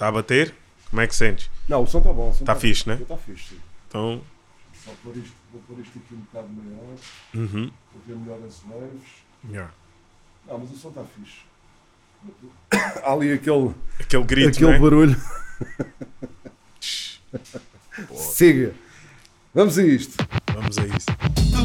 Está a bater? Como é que sentes? Não, o som está bom. Está fixe, né? Está fixe, sim. Então. Só pôr isto, vou pôr isto aqui um bocado maior, Uhum. para ver melhor as waves. Yeah. Não, mas o som está fixe. Há ali aquele, Aquele grito, aquele né? barulho. Siga. Vamos a isto. Vamos a isso.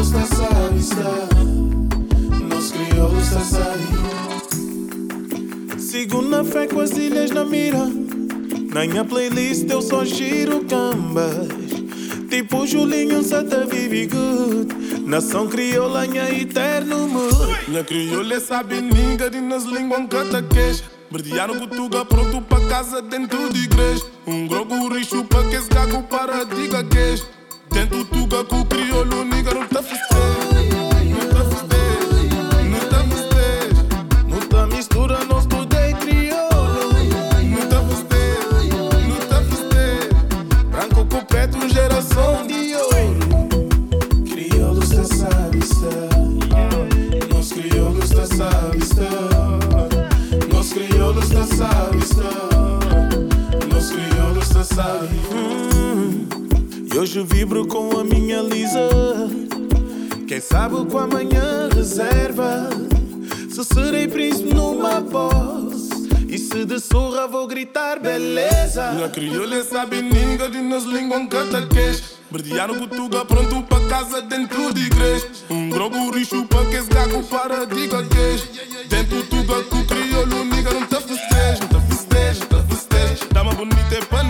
Está sabe Sigo na fé com as ilhas na mira Na minha playlist eu só giro cambas Tipo Julinho Santa Vive Good. Nação crioula, minha eterno mood Minha crioula sabe ninga de nas línguas canta queixa. Verdearam Gutuga pronto pra casa dentro de igreja. Um grogo richo pra que esse gago para diga queixa Dentro tuga com o crioulo niga não tá festejo Não tá festejo, não tá festejo Não tá mistura, não estudei crioulo. Não tá festejo, não tá festejo Branco com preto, geração de ouro. Crioulos da sabe estar Nós crioulos da sabe estar Nós crioulos da sabe estar Nós crioulos da sabe. Hum, Hoje vibro com a minha Lisa. Quem sabe com amanhã reserva? Se serei príncipe numa voz E se de surra vou gritar beleza. Na crioula sabe ninga de nas línguas canta queixa Verdearam Gutuga pronto pra casa dentro de igreja. Um grogo richo pra que esse gago para diga queixa Dentro tuga com o crioulo niga não tá festejo Não tá festejo, tá festejo. Dama bonita é pra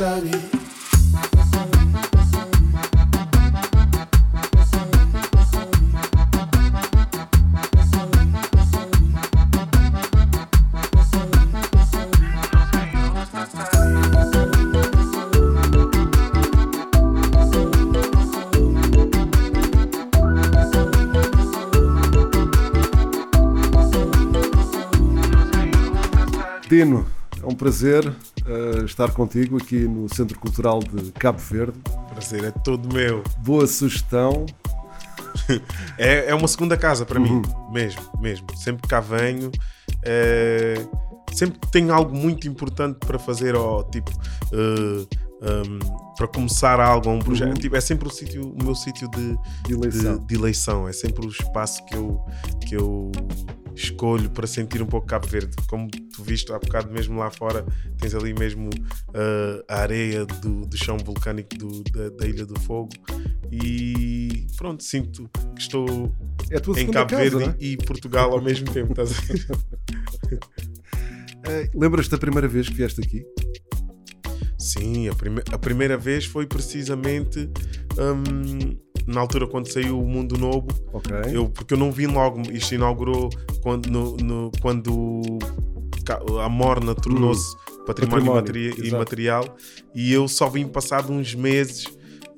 sabe Dino, é um prazer estar contigo aqui no Centro Cultural de Cabo Verde. Prazer é todo meu. Boa sugestão. É, é uma segunda casa para Uhum. mim, mesmo, mesmo. Sempre que cá venho, é, sempre que tenho algo muito importante para fazer, ou tipo, eh, um, para começar algo, um projeto. Uhum. Tipo, é sempre o, sítio, o meu sítio de, De eleição. de, de eleição. É sempre o espaço que eu, que eu escolho para sentir um pouco Cabo Verde. Como tu viste há bocado, mesmo lá fora, tens ali mesmo uh, a areia do, do chão vulcânico do- da, da Ilha do Fogo. E pronto, sinto que estou É em Cabo casa, Verde é? e Portugal ao mesmo tempo. Estás? Eh, Lembras-te da primeira vez que vieste aqui? Sim, a, prime- a primeira vez foi precisamente hum, na altura quando saiu o Mundo Novo. Ok. Eu, porque eu não vim logo, isto inaugurou quando, no, no- quando a Morna tornou-se património, Património, exato. imaterial e eu só vim passado uns meses.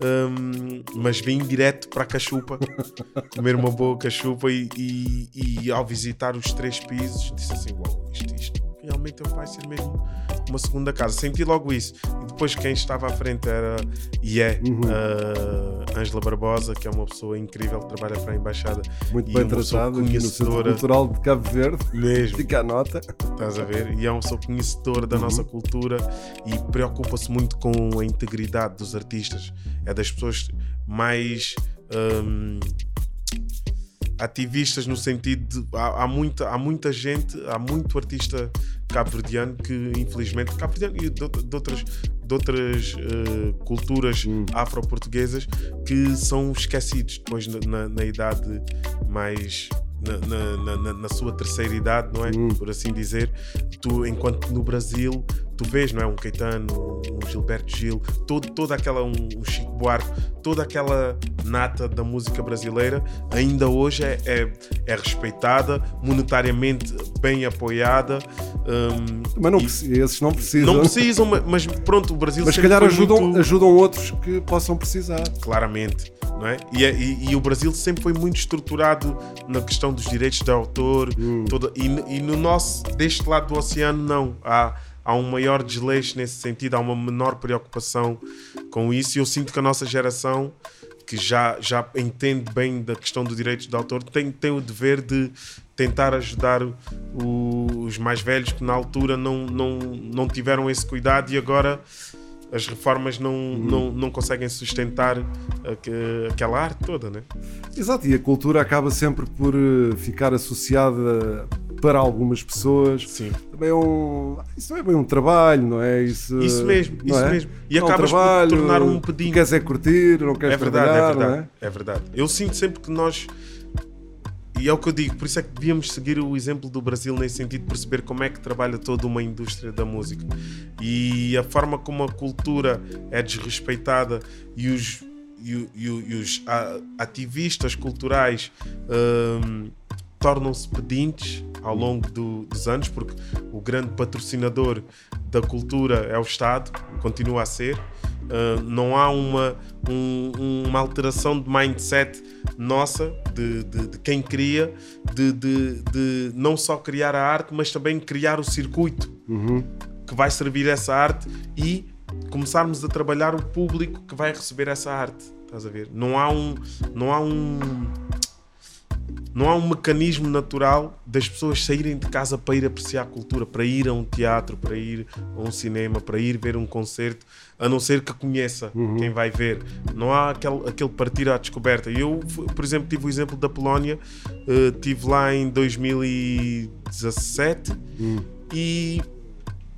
hum, mas vim direto para a cachupa comer uma boa cachupa e, e- e ao visitar os três pisos disse assim: Uau, isto, isto realmente vai ser mesmo uma segunda casa. Senti logo isso. E depois quem estava à frente era e é Uhum. a Ângela Barbosa, que é uma pessoa incrível que trabalha para a Embaixada. Muito bem no Centro conhecedora- Cultural de Cabo Verde. Mesmo. Fica a nota. Estás a ver? E é uma pessoa conhecedora Uhum. da nossa cultura e preocupa-se muito com a integridade dos artistas. É das pessoas mais hum, ativistas no sentido de há, há muita, há muita gente, há muito artista cabo-verdiano que infelizmente cabo-verdiano e de, de outras, de outras eh, culturas Hum. afro-portuguesas que são esquecidos depois na- na idade mais na, na- na- sua terceira idade, não é? Por assim dizer, tu, enquanto no Brasil tu vês, não é? Um Caetano, um Gilberto Gil, todo, toda aquela, um, um Chico Buarque, toda aquela nata da música brasileira, ainda hoje é, é, é respeitada, monetariamente bem apoiada. hum, Mas não, e- esses não precisam. não precisam, ma- mas pronto, o Brasil Mas se calhar ajudam, muito- ajudam outros que possam precisar. claramente, não é? E, é- e- e o Brasil sempre foi muito estruturado na questão dos direitos de autor, toda, e, e no nosso, deste lado do oceano, não. Há, há um maior desleixo nesse sentido, há uma menor preocupação com isso, e eu sinto que a nossa geração, que já, já entende bem da questão do direito de autor, tem, tem o dever de tentar ajudar o- os mais velhos que na altura não, não, não tiveram esse cuidado e agora as reformas não, não, não conseguem sustentar aque- aquela arte toda, né? Exato, e a cultura acaba sempre por eh, ficar associada para algumas pessoas. Sim. Também é um. Isso não é bem um trabalho, não é? Isso, Isso mesmo, isso é? mesmo. E Não é um acabas por trabalho, tornar um pedinho. Queres é curtir, não queres É verdade, trabalhar, é verdade, é? é verdade. Eu sinto sempre que nós. E é o que eu digo, por isso é que devíamos seguir o exemplo do Brasil nesse sentido, perceber como é que trabalha toda uma indústria da música. E a forma como a cultura é desrespeitada e os, e, e e os ativistas culturais hum, tornam-se pedintes ao longo do- dos anos, porque o grande patrocinador da cultura é o Estado, continua a ser. Uh, não há uma, um- uma alteração de mindset nossa, de, de- de quem cria, de, de- de não só criar a arte, mas também criar o circuito que vai servir essa arte e começarmos a trabalhar o público que vai receber essa arte. Estás a ver? Não há um. Não há um. Não há um mecanismo natural das pessoas saírem de casa para ir apreciar a cultura, para ir a um teatro, para ir a um cinema, para ir ver um concerto, a não ser que conheça quem vai ver. Não há aquele, aquele partir à descoberta. Eu, por exemplo, tive o exemplo da Polónia, eh, estive lá em 2017 e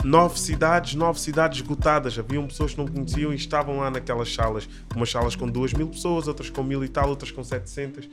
nove cidades, nove cidades esgotadas. Haviam pessoas que não conheciam e estavam lá naquelas salas. Umas salas com duas mil pessoas, outras com mil e tal, outras com 700,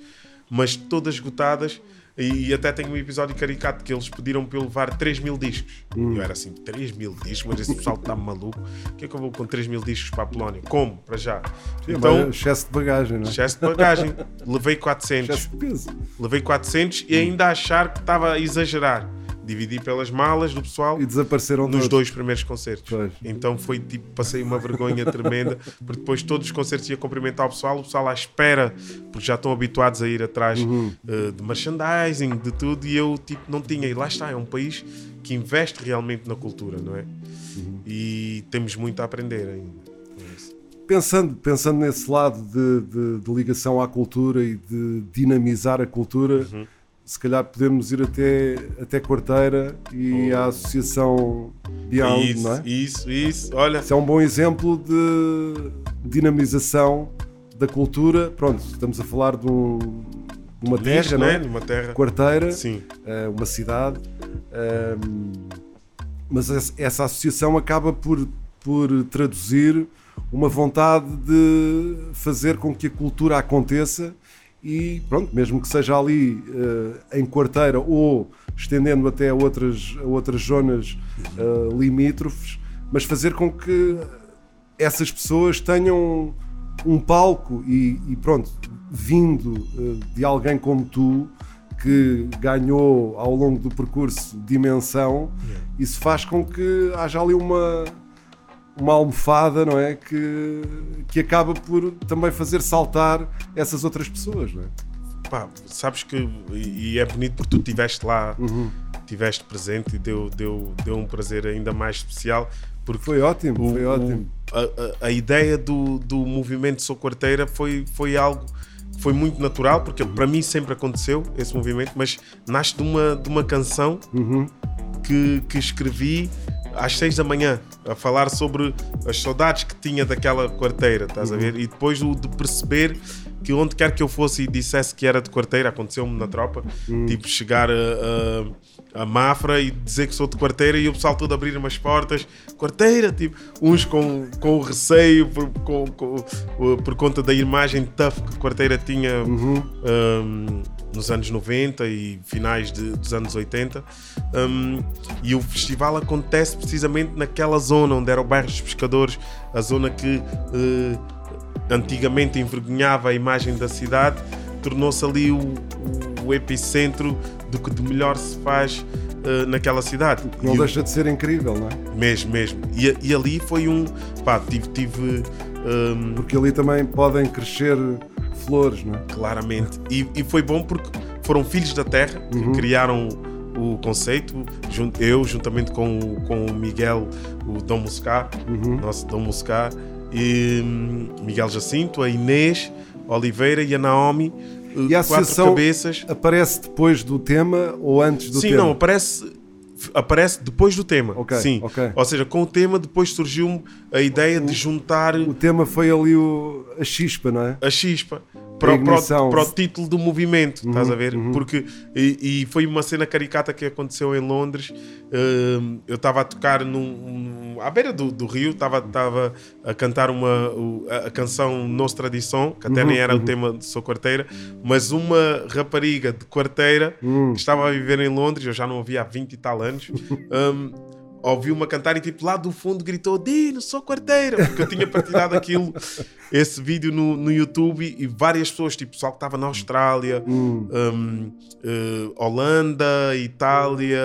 mas todas esgotadas. E até tem um episódio caricato que eles pediram para eu levar 3 mil discos. Hum. Eu era assim, 3 mil discos, mas esse pessoal está maluco. O que é que eu vou com 3 mil discos para a Polónia? Como? Para já. Sim, então, excesso de bagagem, não é? excesso de bagagem. Levei 400 Excesso de peso. levei 400 e ainda achar que estava a exagerar. Dividi pelas malas do pessoal E desapareceram nos todos. dois primeiros concertos. Pois. Então foi tipo, passei uma vergonha tremenda, porque depois todos os concertos ia cumprimentar o pessoal, o pessoal à espera, porque já estão habituados a ir atrás Uhum. eh, de merchandising, de tudo, e eu tipo não tinha. E lá está, é um país que investe realmente na cultura, não é? Uhum. E temos muito a aprender ainda. Pensando, pensando nesse lado de, de- de ligação à cultura e de dinamizar a cultura, Uhum. Se calhar podemos ir até, até Quarteira e à Associação Beyond, Oh. isso, não é? isso, isso. Olha, Isso é um bom exemplo de dinamização da cultura. Pronto, estamos a falar de, um- de uma terra, não né? é? Numa terra. Quarteira, Sim. eh, uma cidade, ehm, mas essa, essa associação acaba por, por traduzir uma vontade de fazer com que a cultura aconteça e pronto, mesmo que seja ali eh, em quarteira ou estendendo até a outras, a outras zonas eh, limítrofes, mas fazer com que essas pessoas tenham um palco e, e pronto, vindo eh, de alguém como tu que ganhou ao longo do percurso dimensão, isso faz com que haja ali uma uma almofada, não é? Que, que acaba por também fazer saltar essas outras pessoas, não é? pá, sabes que. E, é bonito porque tu estiveste lá, estiveste presente e deu, deu, deu um prazer ainda mais especial. Porque Foi ótimo, o- foi o- ótimo. a, a- a ideia do, do movimento Sou Quarteira foi, foi algo que foi muito natural, porque para mim sempre aconteceu esse movimento, mas nasce de uma, de uma canção que, que escrevi às seis da manhã, a falar sobre as saudades que tinha daquela quarteira, estás a ver? E depois o de perceber que onde quer que eu fosse e dissesse que era de quarteira, aconteceu-me na tropa, tipo chegar a, a, a Mafra e dizer que sou de quarteira e o pessoal todo abrir umas portas, quarteira, tipo, uns com, com receio por, com, com- por conta da imagem tough que a quarteira tinha um, nos anos 90 e finais de- dos anos 80. Um, e o festival acontece precisamente naquela zona onde era o bairro dos pescadores, a zona que eh, antigamente envergonhava a imagem da cidade, tornou-se ali o, o epicentro do que de melhor se faz eh, naquela cidade. Não E deixa de ser incrível, não é? mesmo, mesmo. E, e ali foi um. Pá, tive. tive um, Porque ali também podem crescer flores, não é? claramente. E, e foi bom porque foram filhos da terra que criaram o conceito. Eu, juntamente com, o- com o Miguel, o Dom Moscá, nosso Dom Moscá, e hum, Miguel Jacinto, a Inês Oliveira e a Naomi. eh, E a quatro associação cabeças. aparece depois do tema ou antes do Sim, tema? não, aparece, aparece depois do tema. Ok, Sim. ok. Ou seja, com o tema depois surgiu a ideia de juntar O tema foi ali o, a chispa, não é? a chispa para, o- para, o, para o título do movimento, estás Uhum, a ver? Porque e, e foi uma cena caricata que aconteceu em Londres. Hum, eu estava a tocar num, à beira do, do rio, estava estava a cantar uma o- a, a canção Nos Tradição, que Uhum, até nem era o tema de sua quarteira, mas uma rapariga de quarteira Hum. que estava a viver em Londres, eu já não ouvi há 20 e tal anos. hum, Ouviu-me cantar e tipo lá do fundo gritou Dino, sou quarteira porque eu tinha partilhado aquilo esse vídeo no, no YouTube e, várias pessoas, tipo pessoal que estava na Austrália, hum, eh, Holanda, Itália,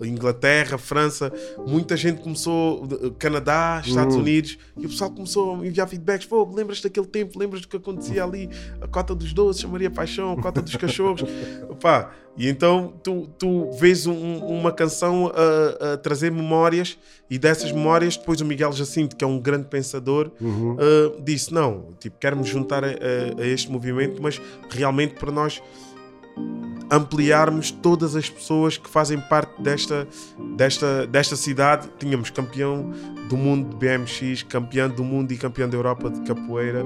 eh, Inglaterra, França, muita gente começou, eh, Canadá, Estados Unidos, e o pessoal começou a enviar feedbacks. Pô, lembras daquele tempo? Lembras do que acontecia ali? A cota dos doces, a Maria Paixão, a cota dos cachorros. Pá, e então tu, tu vês um- uma canção a trazer memórias, e dessas memórias, depois o Miguel Jacinto, que é um grande pensador, eh, disse: Não, tipo, quero me juntar a, a- a este movimento, mas realmente para nós ampliarmos todas as pessoas que fazem parte desta, desta, desta cidade. Tínhamos campeão do mundo de BMX, campeão do mundo e campeão da Europa de capoeira,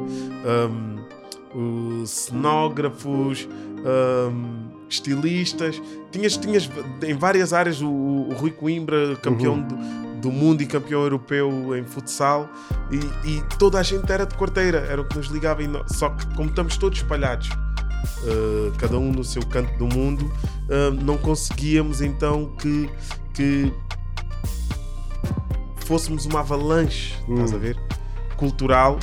um, os cenógrafos, um, estilistas. Tinhas, tinhas em várias áreas o, o Rui Coimbra, campeão do, do mundo e campeão europeu em futsal, e, e toda a gente era de quarteira, era o que nos ligava. E só que, como estamos todos espalhados, uh, cada um no seu canto do mundo, uh, não conseguíamos então que, que fôssemos uma avalanche, estás a ver? Cultural.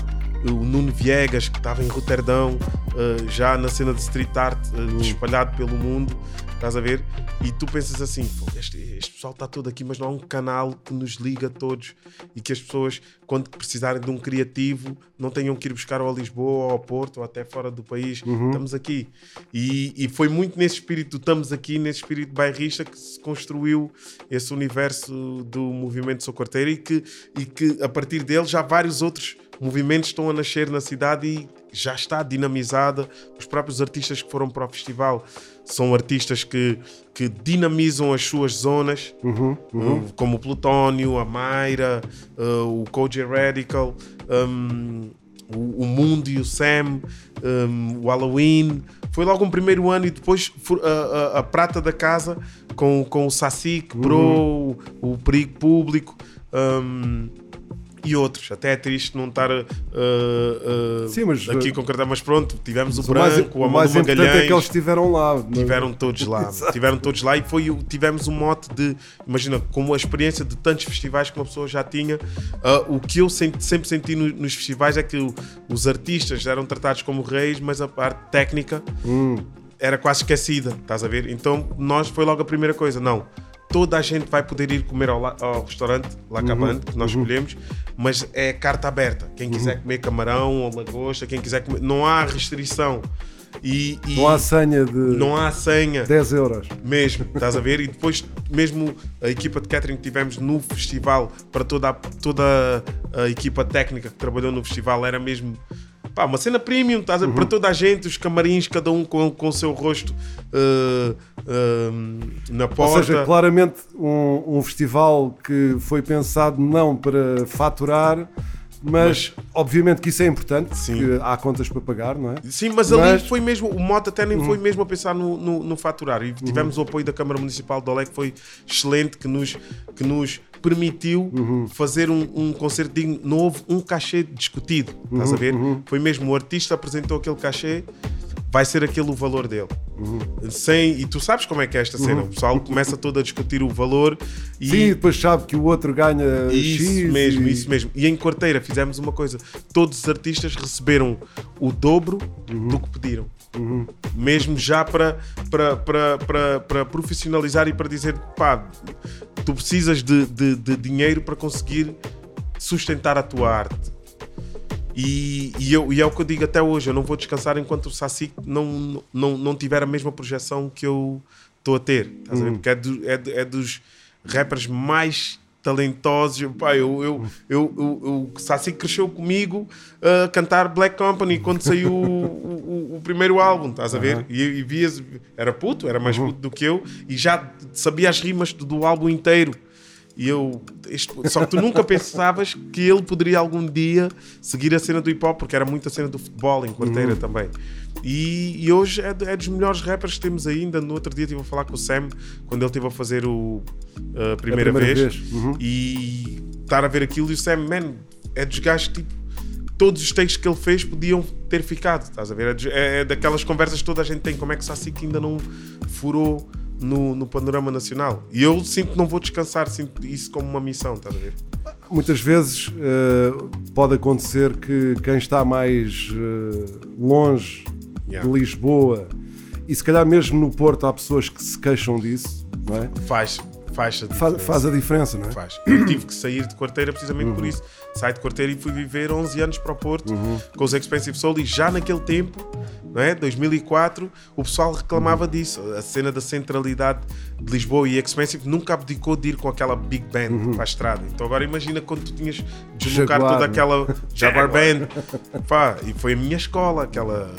O Nuno Viegas, que estava em Roterdão, uh, já na cena de street art, uh, espalhado pelo mundo, estás a ver? E tu pensas assim: "Pô, este, este pessoal está todo aqui, mas não há um canal que nos liga a todos e que as pessoas, quando precisarem de um criativo, não tenham que ir buscar ou a Lisboa ou ao Porto ou até fora do país. Estamos aqui. E, e foi muito nesse espírito, estamos aqui, nesse espírito bairrista, que se construiu esse universo do movimento Sou Quarteira e que, e que a partir dele já vários outros movimentos estão a nascer na cidade e já está dinamizada. Os próprios artistas que foram para o festival são artistas que, que dinamizam as suas zonas, uh, como o Plutónio, a Mayra, uh, o Koji Radical, um, o, o Mundo e o Sam, um, o Halloween. Foi logo um primeiro ano e depois a, a- a Prata da Casa com, com o Saci, quebrou o, o Perigo Público. um, e outros, até é triste não estar uh, uh, Sim, mas, aqui uh, concretamente, mas pronto, tivemos o O Branco, o o mais Amado importante Magalhães, é que eles estiveram lá. é? Tiveram todos lá, tiveram todos lá e foi, o- tivemos um mote de, imagina, como a experiência de tantos festivais que uma pessoa já tinha, ah, o que eu sempre, sempre senti no- nos festivais é que o- os artistas eram tratados como reis, mas a parte técnica era quase esquecida, estás a ver? Então nós foi logo a primeira coisa, não. Toda a gente vai poder ir comer ao, ao restaurante Lacabante, que nós escolhemos, mas é carta aberta. Quem quiser comer camarão ou lagosta, quem quiser comer. Não há restrição. E, e Não há senha de não há senha. 10 euros. Mesmo, estás a ver? E depois, mesmo a equipa de catering que tivemos no festival, para toda a, toda a equipa técnica que trabalhou no festival, era mesmo pá, uma cena premium, a Uhum. Para toda a gente, os camarins, cada um com, com o seu rosto uh, uh, na Ou porta. seja, claramente um, um festival que foi pensado não para faturar, mas, obviamente que isso é importante, Sim. há contas para pagar, não é? Sim, mas, Mas- Uhum. ali foi mesmo, o moto até nem foi mesmo a pensar no, no, no faturar. E tivemos o apoio da Câmara Municipal de Olé, que foi excelente, que nos, que nos permitiu Uhum. fazer um, um. Não houve um cachê discutido, estás a ver? Uhum, Foi mesmo o artista apresentou aquele cachê, vai ser aquele o valor dele. Uhum. Sem, e tu sabes como é que é esta cena. O pessoal começa todo a discutir o valor e. Sim, depois sabe que o outro ganha Isso X. mesmo, e- isso mesmo. E em Quarteira fizemos uma coisa: todos os artistas receberam o dobro Uhum. do que pediram. Mesmo já para, para, para, para, para profissionalizar e para dizer, pá, tu precisas de, de, de dinheiro para conseguir sustentar a tua arte. E, e, eu, e é o que eu digo até hoje: eu não vou descansar enquanto o Saci não, não, não tiver a mesma projeção que eu estou a ter. Estás a ver? Porque é, do- é, é dos rappers mais talentosos. Pá, eu, eu, eu, eu- o Saci cresceu comigo a cantar Black Company quando saiu o, o- o primeiro álbum, estás a ver? E, e vias, era puto, era mais puto do que eu, e já sabia as rimas do, do álbum inteiro. E eu. só que tu nunca pensavas que ele poderia algum dia seguir a cena do hip hop, porque era muita cena do futebol em quarteira também. E, e hoje é, é dos melhores rappers que temos ainda. No outro dia estive a falar com o Sam quando ele esteve a fazer o, a primeira, primeira vez. vez. Uhum. E estar a ver aquilo e o Sam, man, é dos gajos tipo. Todos os takes que ele fez podiam ter ficado, estás a ver? É, é- é daquelas conversas que toda a gente tem. Como é que o Saci que ainda não furou no, no panorama nacional? E eu sinto que não vou descansar, sinto isso como uma missão, estás a ver? Muitas vezes eh, pode acontecer que quem está mais eh, longe Yeah. de Lisboa e se calhar mesmo no Porto há pessoas que se queixam disso, não é? Faz, faz a diferença. Faz, a diferença, não é? Faz. Eu tive que sair de quarteira precisamente por isso. Saí de quarteira e fui viver 11 anos para o Porto com os Expensive Soul e já naquele tempo, não é? 2004, o pessoal reclamava disso. A cena da centralidade de Lisboa e Expensive nunca abdicou de ir com aquela big band para a estrada. Então agora imagina quando tu tinhas de deslocar toda aquela Jaguar Band. Pá, e foi a minha escola, aquela.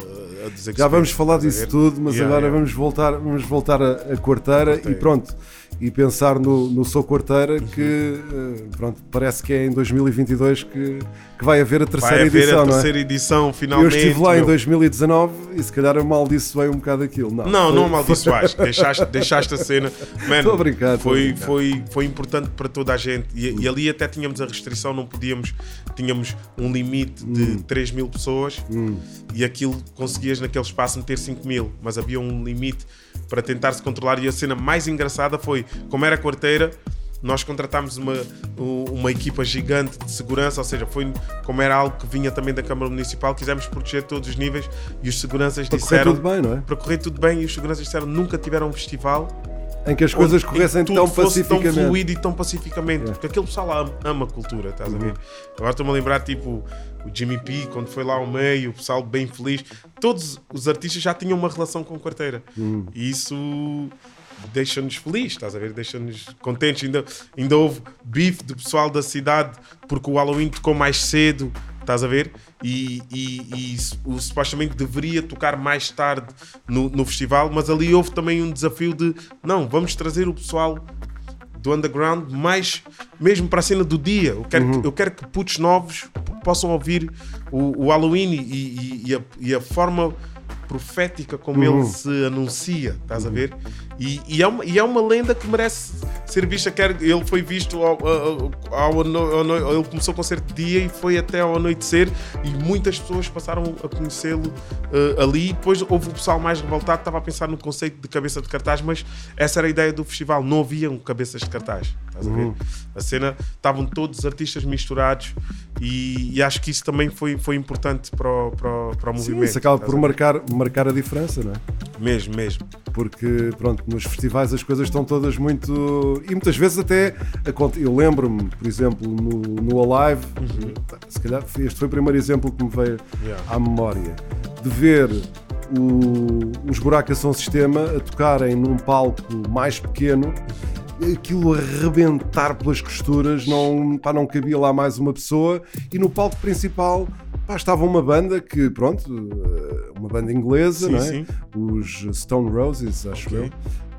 Já vamos falar disso tudo, mas Yeah, agora yeah. vamos voltar, vamos voltar a, a quarteira e pronto. E pensar no, no Sou Quarteira que eh, pronto, parece que é em 2022 que, que vai haver a terceira Vai haver edição, a não é? terceira edição, Eu finalmente. estive lá em meu. 2019 e se calhar eu maldiçoei um bocado aquilo. Não, Não, foi- não amaldiçoaste. deixaste, deixaste a cena. Mano, a foi, foi, foi importante para toda a gente. E, e ali até tínhamos a restrição, não podíamos. Tínhamos um limite de Hum. 3 mil pessoas e aquilo conseguias naquele espaço meter 5 mil. Mas havia um limite para tentar se controlar. E a cena mais engraçada foi, como era quarteira. Nós contratámos uma, uma equipa gigante de segurança, ou seja, foi como era algo que vinha também da Câmara Municipal, quisemos proteger todos os níveis e os seguranças Para correr disseram tudo bem, não é? para correr tudo bem e os seguranças disseram nunca tiveram um festival Em que as coisas corressem tão fosse tão pacificamente. fluido e tão pacificamente É. porque aquele pessoal ama, ama a cultura estás a Uhum. ver agora estou-me a lembrar tipo o Jimmy P quando foi lá ao meio o pessoal bem feliz todos os artistas já tinham uma relação com a quarteira Uhum. e isso deixa-nos felizes, estás a ver? Deixa-nos contentes. Ainda, ainda houve bife do pessoal da cidade porque o Halloween tocou mais cedo, estás a ver? E, e, e o, supostamente deveria tocar mais tarde no, no festival, mas ali houve também um desafio de não, vamos trazer o pessoal do underground mais mesmo para a cena do dia. Eu quero, que, eu quero que putos novos possam ouvir o, o Halloween e, e- e a, e a forma profética como ele se anuncia, estás a ver? E, e é uma, e é uma lenda que merece ser vista. Quer, ele foi visto ao, ao, ao ao ele começou o concerto de dia e foi até ao anoitecer e muitas pessoas passaram a conhecê-lo eh, ali. Depois houve o pessoal mais revoltado, estava a pensar no conceito de cabeça de cartaz, mas essa era a ideia do festival. Não haviam cabeças de cartaz, estás a ver? A cena estavam todos os artistas misturados e, e acho que isso também foi, foi importante para o, para o, para o Sim, movimento. isso acaba por marcar, marcar a diferença, não é? Mesmo, mesmo. porque pronto, nos festivais as coisas estão todas muito. E muitas vezes até. Eu lembro-me, por exemplo, no, no Alive, se calhar este foi o primeiro exemplo que me veio Yeah. à memória, de ver o- os Buracos São Sistema a tocarem num palco mais pequeno, aquilo a arrebentar pelas costuras, não, pá, não cabia lá mais uma pessoa, e no palco principal pá, estava uma banda que, pronto, uma banda inglesa, Sim, não é? sim. os Stone Roses, acho Ok.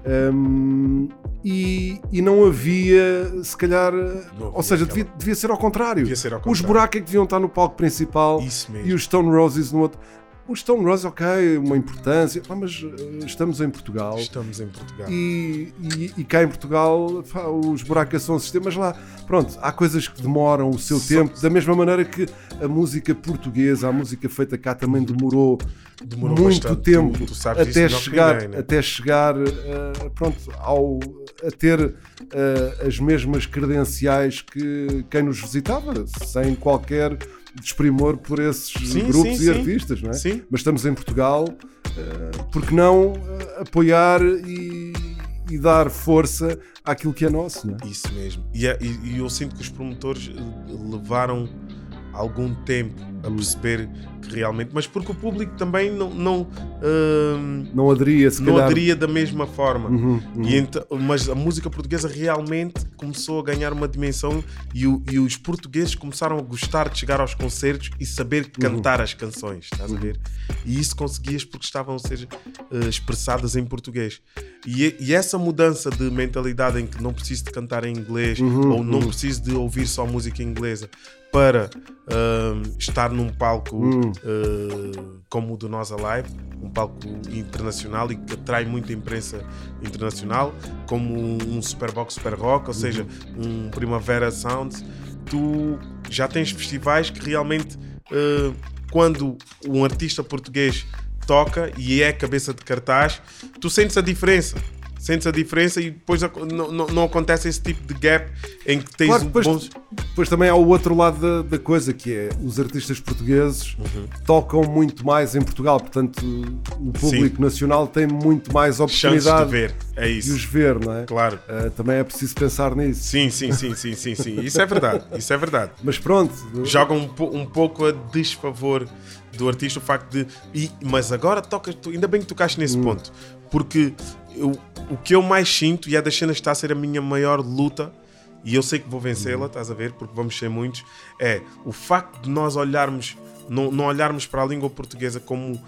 eu. Um, e, e não havia, se calhar, Não ou seja, devia, devia ser ao contrário. Devia ser ao Os contrário. buracos é que deviam estar no palco principal e os Stone Roses no outro. Os Stone Roses, ok, uma importância, pá, mas eh, estamos em Portugal. Estamos em Portugal. E, e- e cá em Portugal pá, os buracos são sistemas lá. Pronto, há coisas que demoram o seu Só- tempo, da mesma maneira que a música portuguesa, a música feita cá também demorou, Demorou muito bastante. tempo Tu- tu até, chegar, ninguém, né? até chegar eh, pronto, ao, a ter eh, as mesmas credenciais que quem nos visitava, sem qualquer desprimor por esses Sim, grupos sim, e sim. artistas, não é? Sim. Mas estamos em Portugal, eh, porque não eh, apoiar e, e dar força àquilo que é nosso, não é? Isso mesmo. E, é- e- e eu sinto que os promotores eh, levaram algum tempo a perceber que realmente. Mas porque o público também não, não, hum, Não aderia, se não calhar. aderia da mesma forma. Uhum, uhum. E então- mas a música portuguesa realmente começou a ganhar uma dimensão e, o- e os portugueses começaram a gostar de chegar aos concertos e saber cantar as canções, estás a ver? E isso conseguias porque estavam a ser eh, expressadas em português. E, e essa mudança de mentalidade em que não preciso de cantar em inglês ou não preciso de ouvir só música inglesa para ahm, estar num palco eh, como o do Nós Alive, um palco internacional e que atrai muita imprensa internacional, como um Superbox Super Rock, ou seja, um Primavera Sounds, tu já tens festivais que realmente, eh, quando um artista português toca e é cabeça de cartaz, tu sentes a diferença. Sentes a diferença e depois não, não, não acontece esse tipo de gap em que tens Claro, um depois, bons- depois também há o outro lado da, da coisa, que é os artistas portugueses tocam muito mais em Portugal, portanto o público nacional tem muito mais chances de oportunidade ver. É de os isso. ver, não é? Claro. Ah, também é preciso pensar nisso. Sim, sim, sim, sim, sim, sim. Isso é verdade. Isso é verdade. Mas pronto, Joga um, um pouco a desfavor do artista o facto de. e- mas agora tocas. tu- ainda bem que tocaste nesse ponto. Porque eu- o que eu mais sinto, e é das cenas que está a ser a minha maior luta, e eu sei que vou vencê-la, estás a ver, porque vamos ser muitos, é o facto de nós olharmos, não, não olharmos para a língua portuguesa como.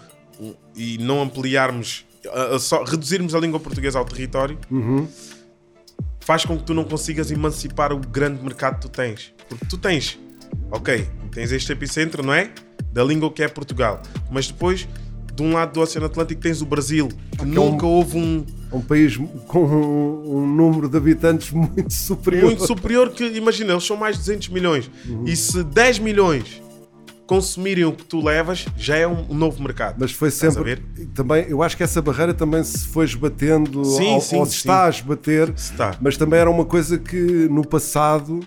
e não ampliarmos. a- a só reduzirmos a língua portuguesa ao território faz com que tu não consigas emancipar o grande mercado que tu tens. Porque tu tens, ok, tens este epicentro, não é? Da língua que é Portugal. Mas depois, de um lado do Oceano Atlântico, tens o Brasil, que é nunca um- houve um um país com um, um número de habitantes muito superior. muito superior que, imagina, eles são mais de 200 milhões. Uhum. E se 10 milhões consumirem o que tu levas, já é um, novo mercado. Mas foi sempre. Também, eu acho que essa barreira também se foi esbatendo Sim, ou, sim, ou se está a esbater, Está. mas também era uma coisa que no passado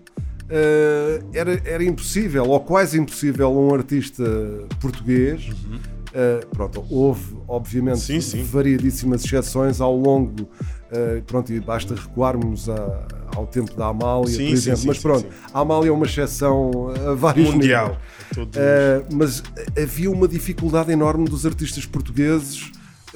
eh, era, era impossível, ou quase impossível, um artista português. Eh, pronto, houve, obviamente. Sim, sim. variadíssimas exceções ao longo. eh, pronto, e basta recuarmos a- ao tempo da Amália, Sim, por exemplo. sim, mas pronto, a Amália é uma exceção a vários Mundial. níveis. Uh, mas havia uma dificuldade enorme dos artistas portugueses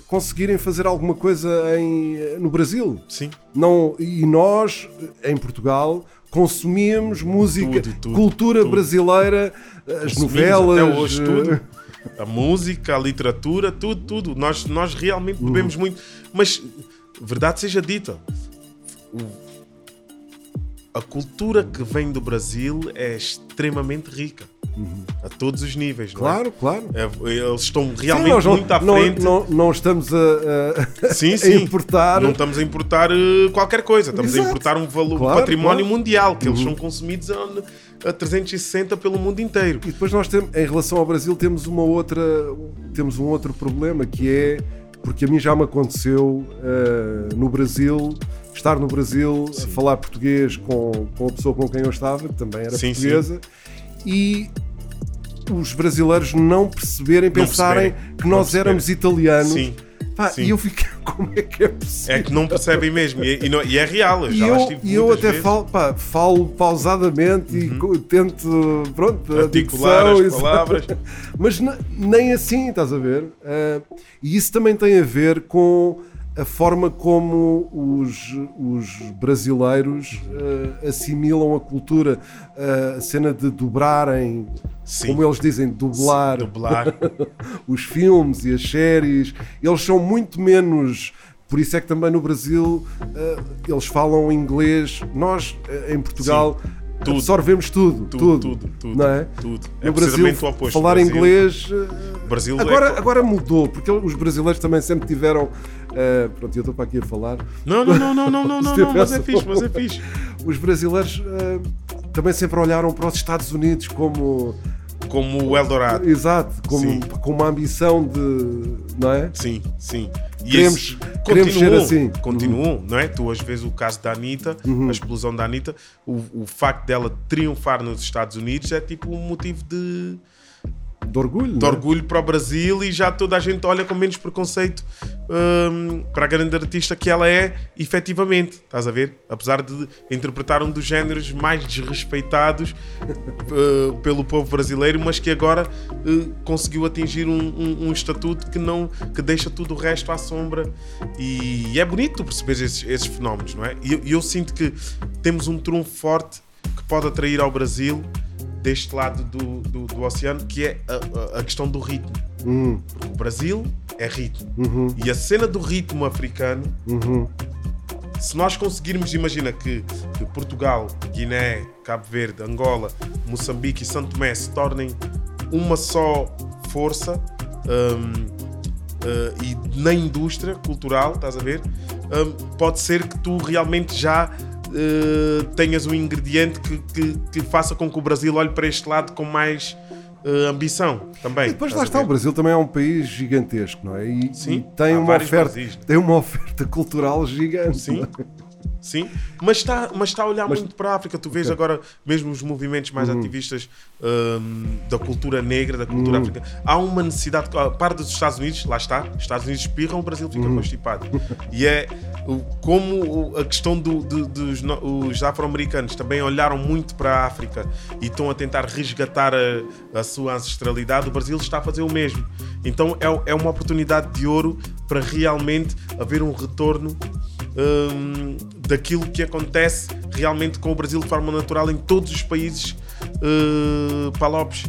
conseguirem fazer alguma coisa em, no Brasil. Sim. Não, e nós, em Portugal, consumíamos música, Tudo, tudo, cultura tudo. brasileira, as novelas. Até hoje, uh, tudo. A música, a literatura, tudo, tudo. Nós, nós realmente Uhum. bebemos muito. Mas, verdade seja dita, a cultura que vem do Brasil é extremamente rica. A todos os níveis, não é? Uhum. Claro, claro. É, Eles estão Sim, realmente não, muito à não- frente. não- não estamos a, a- sim, a sim. importar. Não estamos a importar eh, qualquer coisa. Estamos Exato. a importar um valor, um Claro, património claro. Uhum. mundial, que eles são consumidos a, a 360 pelo mundo inteiro. E depois nós temos, em relação ao Brasil, temos uma outra, temos um outro problema que é porque a mim já me aconteceu eh, no Brasil estar no Brasil falar português com, com a pessoa com quem eu estava, que também era Sim, portuguesa, e os brasileiros não perceberem, pensarem perceberem, que não nós éramos italianos Sim. Pá, Sim. e eu fiquei, como é que é possível? É que não percebem mesmo. E, e não- e é real. Eu E já lá eu, e eu até vezes. Uhum. falo, pá, falo pausadamente e co- tento, pronto, Articular dicção, as isso. palavras. Mas ne- nem assim, estás a ver? Ah, e isso também tem a ver com a forma como os, os brasileiros ah, assimilam a cultura, ah, a cena de dobrarem, Sim. como eles dizem, dublar Dublar. os filmes e as séries, eles são muito menos. Por isso é que também no Brasil eh, eles falam inglês. Nós, eh, em Portugal, Tudo. absorvemos tudo. Tudo, Tudo. tudo, tudo, Não é? tudo. É No Brasil, precisamente o oposto. falar Brasil- inglês. eh, Brasil é agora, co- agora mudou, porque os brasileiros também sempre tiveram. eh, pronto, eu estou para aqui a falar. Não, não, não, não, não, não, não, não, mas é fixe, mas é fixe. Os brasileiros eh, também sempre olharam para os Estados Unidos como. Como o Eldorado. Exato, como, com uma ambição de. Não é? Sim, sim. E Queremos- esse- queremos ser assim. Continuam, não é? Tu às vezes o caso da Anitta, Uhum. a explosão da Anitta, o, o facto dela triunfar nos Estados Unidos é tipo um motivo de, De orgulho. de é? orgulho para o Brasil e já toda a gente olha com menos preconceito hum, para a grande artista que ela é, efetivamente. Estás a ver? Apesar de interpretar um dos géneros mais desrespeitados uh, pelo povo brasileiro, mas que agora uh, conseguiu atingir um, um- um estatuto que não que deixa tudo o resto à sombra. E, é bonito perceber esses, esses fenómenos, não é? E eu, e eu sinto que temos um trunfo forte que pode atrair ao Brasil deste lado do, do, do oceano, que é a, a- questão do ritmo. Hum, Porque o Brasil é ritmo. uhum, E a cena do ritmo africano, uhum. se nós conseguirmos, imagina que, que Portugal, Guiné, Cabo Verde, Angola, Moçambique e Santo Tomé se tornem uma só força hum, eh, e na indústria cultural, estás a ver? Hum, pode ser que tu realmente já eh, tenhas um ingrediente que, que, que faça com que o Brasil olhe para este lado com mais eh, ambição também. E depois lá está, o Brasil também é um país gigantesco, não é? E, Sim, e tem uma oferta, Brasis, né? tem uma oferta cultural gigante. Sim, é? Sim. Mas está mas está a olhar Mas- muito para a África. Tu vês Ok. agora mesmo os movimentos mais Uhum. ativistas hum, da cultura negra, da cultura Uhum. africana. Há uma necessidade, a par dos Estados Unidos, lá está, os Estados Unidos espirram, o Brasil fica Uhum. constipado. E é como a questão do- do- dos no- os afro-americanos também olharam muito para a África e estão a tentar resgatar a, a sua ancestralidade, o Brasil está a fazer o mesmo. Então é, é uma oportunidade de ouro para realmente haver um retorno hum, daquilo que acontece realmente com o Brasil de forma natural em todos os países uh, palopes.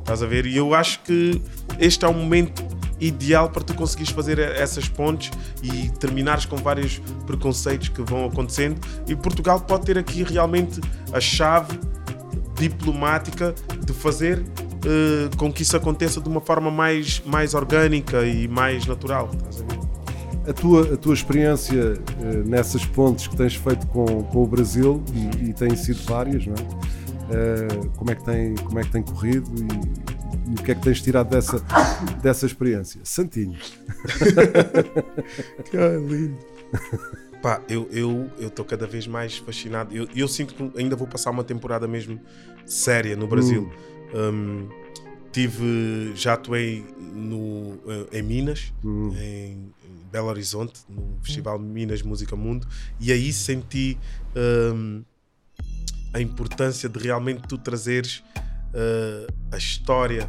Estás a ver? E eu acho que este é o momento ideal para tu conseguires fazer essas pontes e terminares com vários preconceitos que vão acontecendo. E Portugal pode ter aqui realmente a chave diplomática de fazer uh, com que isso aconteça de uma forma mais, mais orgânica e mais natural. Estás a ver? A tua, a tua experiência eh, nessas pontes que tens feito com, com o Brasil, e, e têm sido várias, não é? Eh, como, é que tem, como é que tem corrido e, e o que é que tens tirado dessa, dessa experiência? Santinho. Que lindo. Pá, eu estou eu, cada vez mais fascinado. Eu, eu sinto que ainda vou passar uma temporada mesmo séria no Brasil. Um, tive, já atuei no, eh, em Minas, Hum. em Belo Horizonte, no Festival Minas Música Mundo, e aí senti um, a importância de realmente tu trazeres uh, a história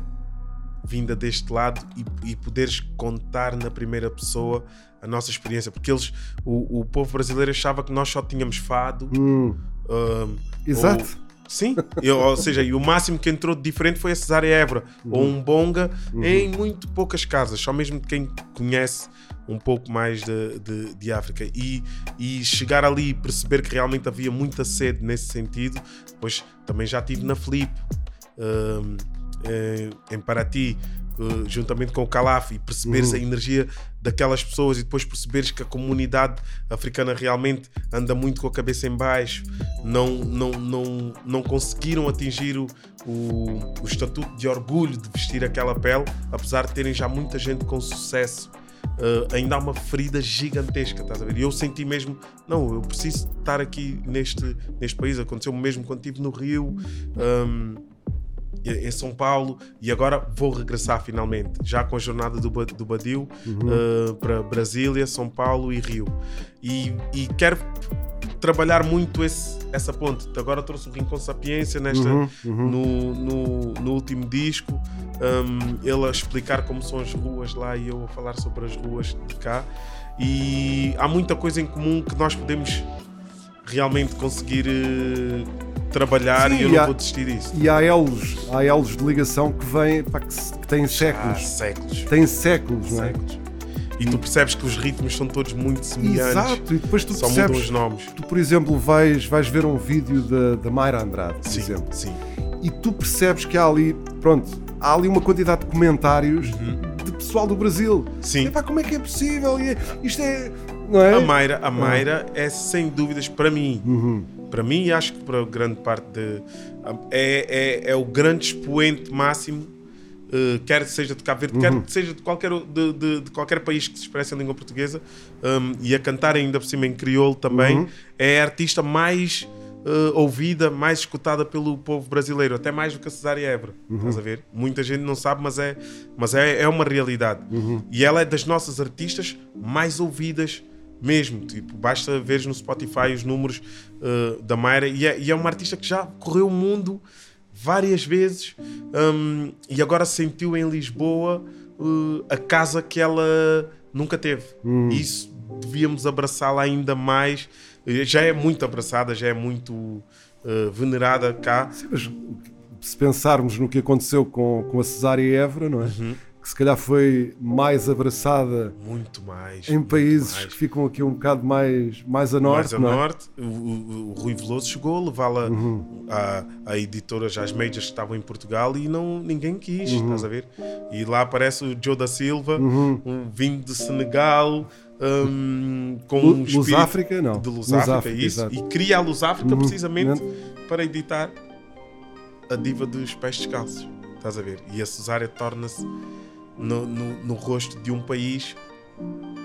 vinda deste lado e, e poderes contar na primeira pessoa a nossa experiência, porque eles, o, o povo brasileiro achava que nós só tínhamos fado. Hum, um, exato. ou- sim, eu- ou seja, e o máximo que entrou de diferente foi a Cesária Évora ou Uhum. um bonga em muito poucas casas, só mesmo de quem conhece um pouco mais de, de, de África e, e chegar ali e perceber que realmente havia muita sede nesse sentido, pois também já estive na Flip, um, eh, em Paraty, eh, juntamente com o Calaf, e perceberes Uhum. a energia daquelas pessoas e depois perceberes que a comunidade africana realmente anda muito com a cabeça em baixo, não, não, não, não conseguiram atingir o, o, o estatuto de orgulho de vestir aquela pele, apesar de terem já muita gente com sucesso. Eh, ainda há uma ferida gigantesca, estás a ver? E eu senti mesmo, não, eu preciso estar aqui neste, neste país. Aconteceu o mesmo quando estive no Rio. hum, em em São Paulo e agora vou regressar finalmente, já com a jornada do, do Badil eh, para Brasília, São Paulo e Rio. E, e quero trabalhar muito esse, essa ponte. Agora trouxe o Rincon Sapiência nesta, No, no, no último disco, um, ele a explicar como são as ruas lá e eu a falar sobre as ruas de cá. E há muita coisa em comum que nós podemos realmente conseguir eh, trabalhar Sim, e eu e não há- vou desistir disso. E há elos, há elos de ligação que vêm, que, que têm Há séculos. séculos. Têm séculos, não é? séculos. E tu percebes que os ritmos são todos muito semelhantes. Exato, e depois tu Só mudam percebes. os nomes. Tu, por exemplo, vais, vais ver um vídeo da, da Mayra Andrade, por Sim, exemplo, sim. e tu percebes que há ali, pronto, há ali uma quantidade de comentários de pessoal do Brasil. Uhum. Sim. Epá, como é que é possível? E é- Isto é. Não é? A Mayra, a Mayra é sem dúvidas para mim, Uhum. para mim e acho que para grande parte de é, é, é o grande expoente máximo, eh, quer seja de Cabo Verde, Uhum. quer seja de qualquer de, de- de qualquer país que se expresse em língua portuguesa um, e a cantar ainda por cima em crioulo também Uhum. é a artista mais eh, ouvida, mais escutada pelo povo brasileiro, até mais do que a Cesária Évora. Uhum. Estás a ver? Muita gente não sabe, mas é, mas é, é uma realidade. Uhum. E ela é das nossas artistas mais ouvidas mesmo. Tipo, basta ver no Spotify os números eh, da Mayra. E é, e é uma artista que já correu o mundo várias vezes um, e agora sentiu em Lisboa uh, a casa que ela nunca teve. E Isso devíamos abraçá-la ainda mais. Eh, Já é muito abraçada, já é muito uh, venerada cá. Mas se pensarmos no que aconteceu com, com a Cesária Évora, não é? Uhum. Que se calhar foi mais abraçada Muito mais. em países mais. que ficam aqui um bocado mais, mais a norte, mais a não é? norte, o, o- o Rui Veloso chegou a levá-la Uhum. à, à editora, já as majors que estavam em Portugal e não, ninguém quis, Uhum. estás a ver? E lá aparece o Joe da Silva, um vindo de Senegal, um, com um Luz África, não. de Luz, Luz África, África, isso, exato. e cria a Luz África Uhum. precisamente para editar a diva dos pés descalços, estás a ver? E a Cesária torna-se no, no, no rosto de um país.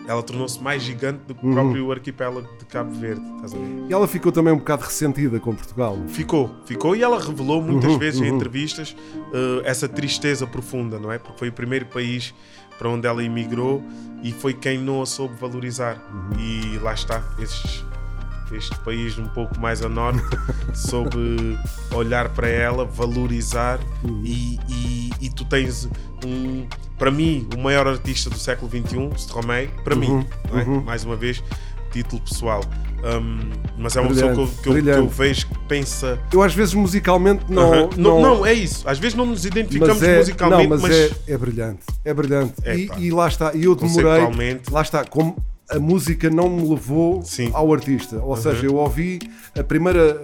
Ela tornou-se mais gigante do que o Uhum. próprio arquipélago de Cabo Verde. Estás a ver? E ela ficou também um bocado ressentida com Portugal. Ficou, ficou e ela revelou muitas Uhum, vezes em uhum. entrevistas eh, essa tristeza profunda, não é? Porque foi o primeiro país para onde ela emigrou e foi quem não a soube valorizar. Uhum. E lá está, estes- este país um pouco mais a norte soube olhar para ela, valorizar Uhum. e, e, e tu tens um, para mim, o maior artista do século XXI, Stromae, para Uhum, mim, não é? uhum. mais uma vez, título pessoal. Um, mas é uma pessoa que eu, Brilhante, que eu- que eu brilhante. vejo que pensa. Eu às vezes musicalmente não. Aham. não, não, é isso. Às vezes não nos identificamos mas é, musicalmente, não, mas, mas, é, é brilhante. É brilhante. E, e lá está. E eu demorei. Lá está. Como a música não me levou Sim. ao artista. Ou seja, eu ouvi a primeira.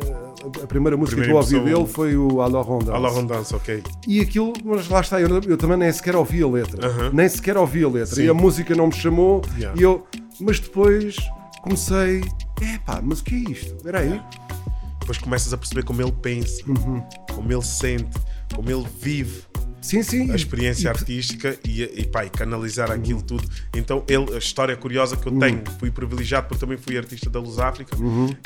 A primeira música Primeira que eu ouvi dele foi o Alors on Danse. à la rondança, ok. E aquilo, mas lá está, eu, eu também nem sequer ouvi a letra. Aham. Nem sequer ouvi a letra. Sim. E a música não me chamou. Yeah. E eu, mas depois comecei, epá, mas o que é isto? Espera aí. Depois começas a perceber como ele pensa, Uhum. como ele sente, como ele vive Sim, sim. a experiência e- artística e, e, pá, e canalizar aquilo tudo. Então, ele, a história curiosa que eu tenho, fui privilegiado porque também fui artista da Luz África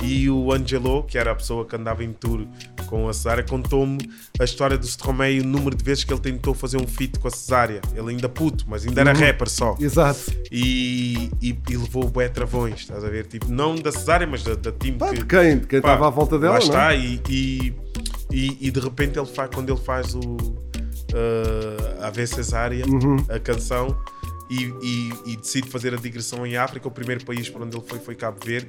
e o Angelo, que era a pessoa que andava em tour com a Cesária, contou-me a história do Stromae e o número de vezes que ele tentou fazer um feat com a Cesária. Ele ainda puto, mas ainda era rapper só. Exato. E, e, e levou bué travões, estás a ver? Tipo, não da Cesária, mas da, da time Pá, que, de quem? De quem estava à volta dela, Lá não está, é? e, e, e, e de repente ele faz, quando ele faz o uh, a V Cesária, Uhum. a canção, e, e, e decide fazer a digressão em África, o primeiro país para onde ele foi foi Cabo Verde.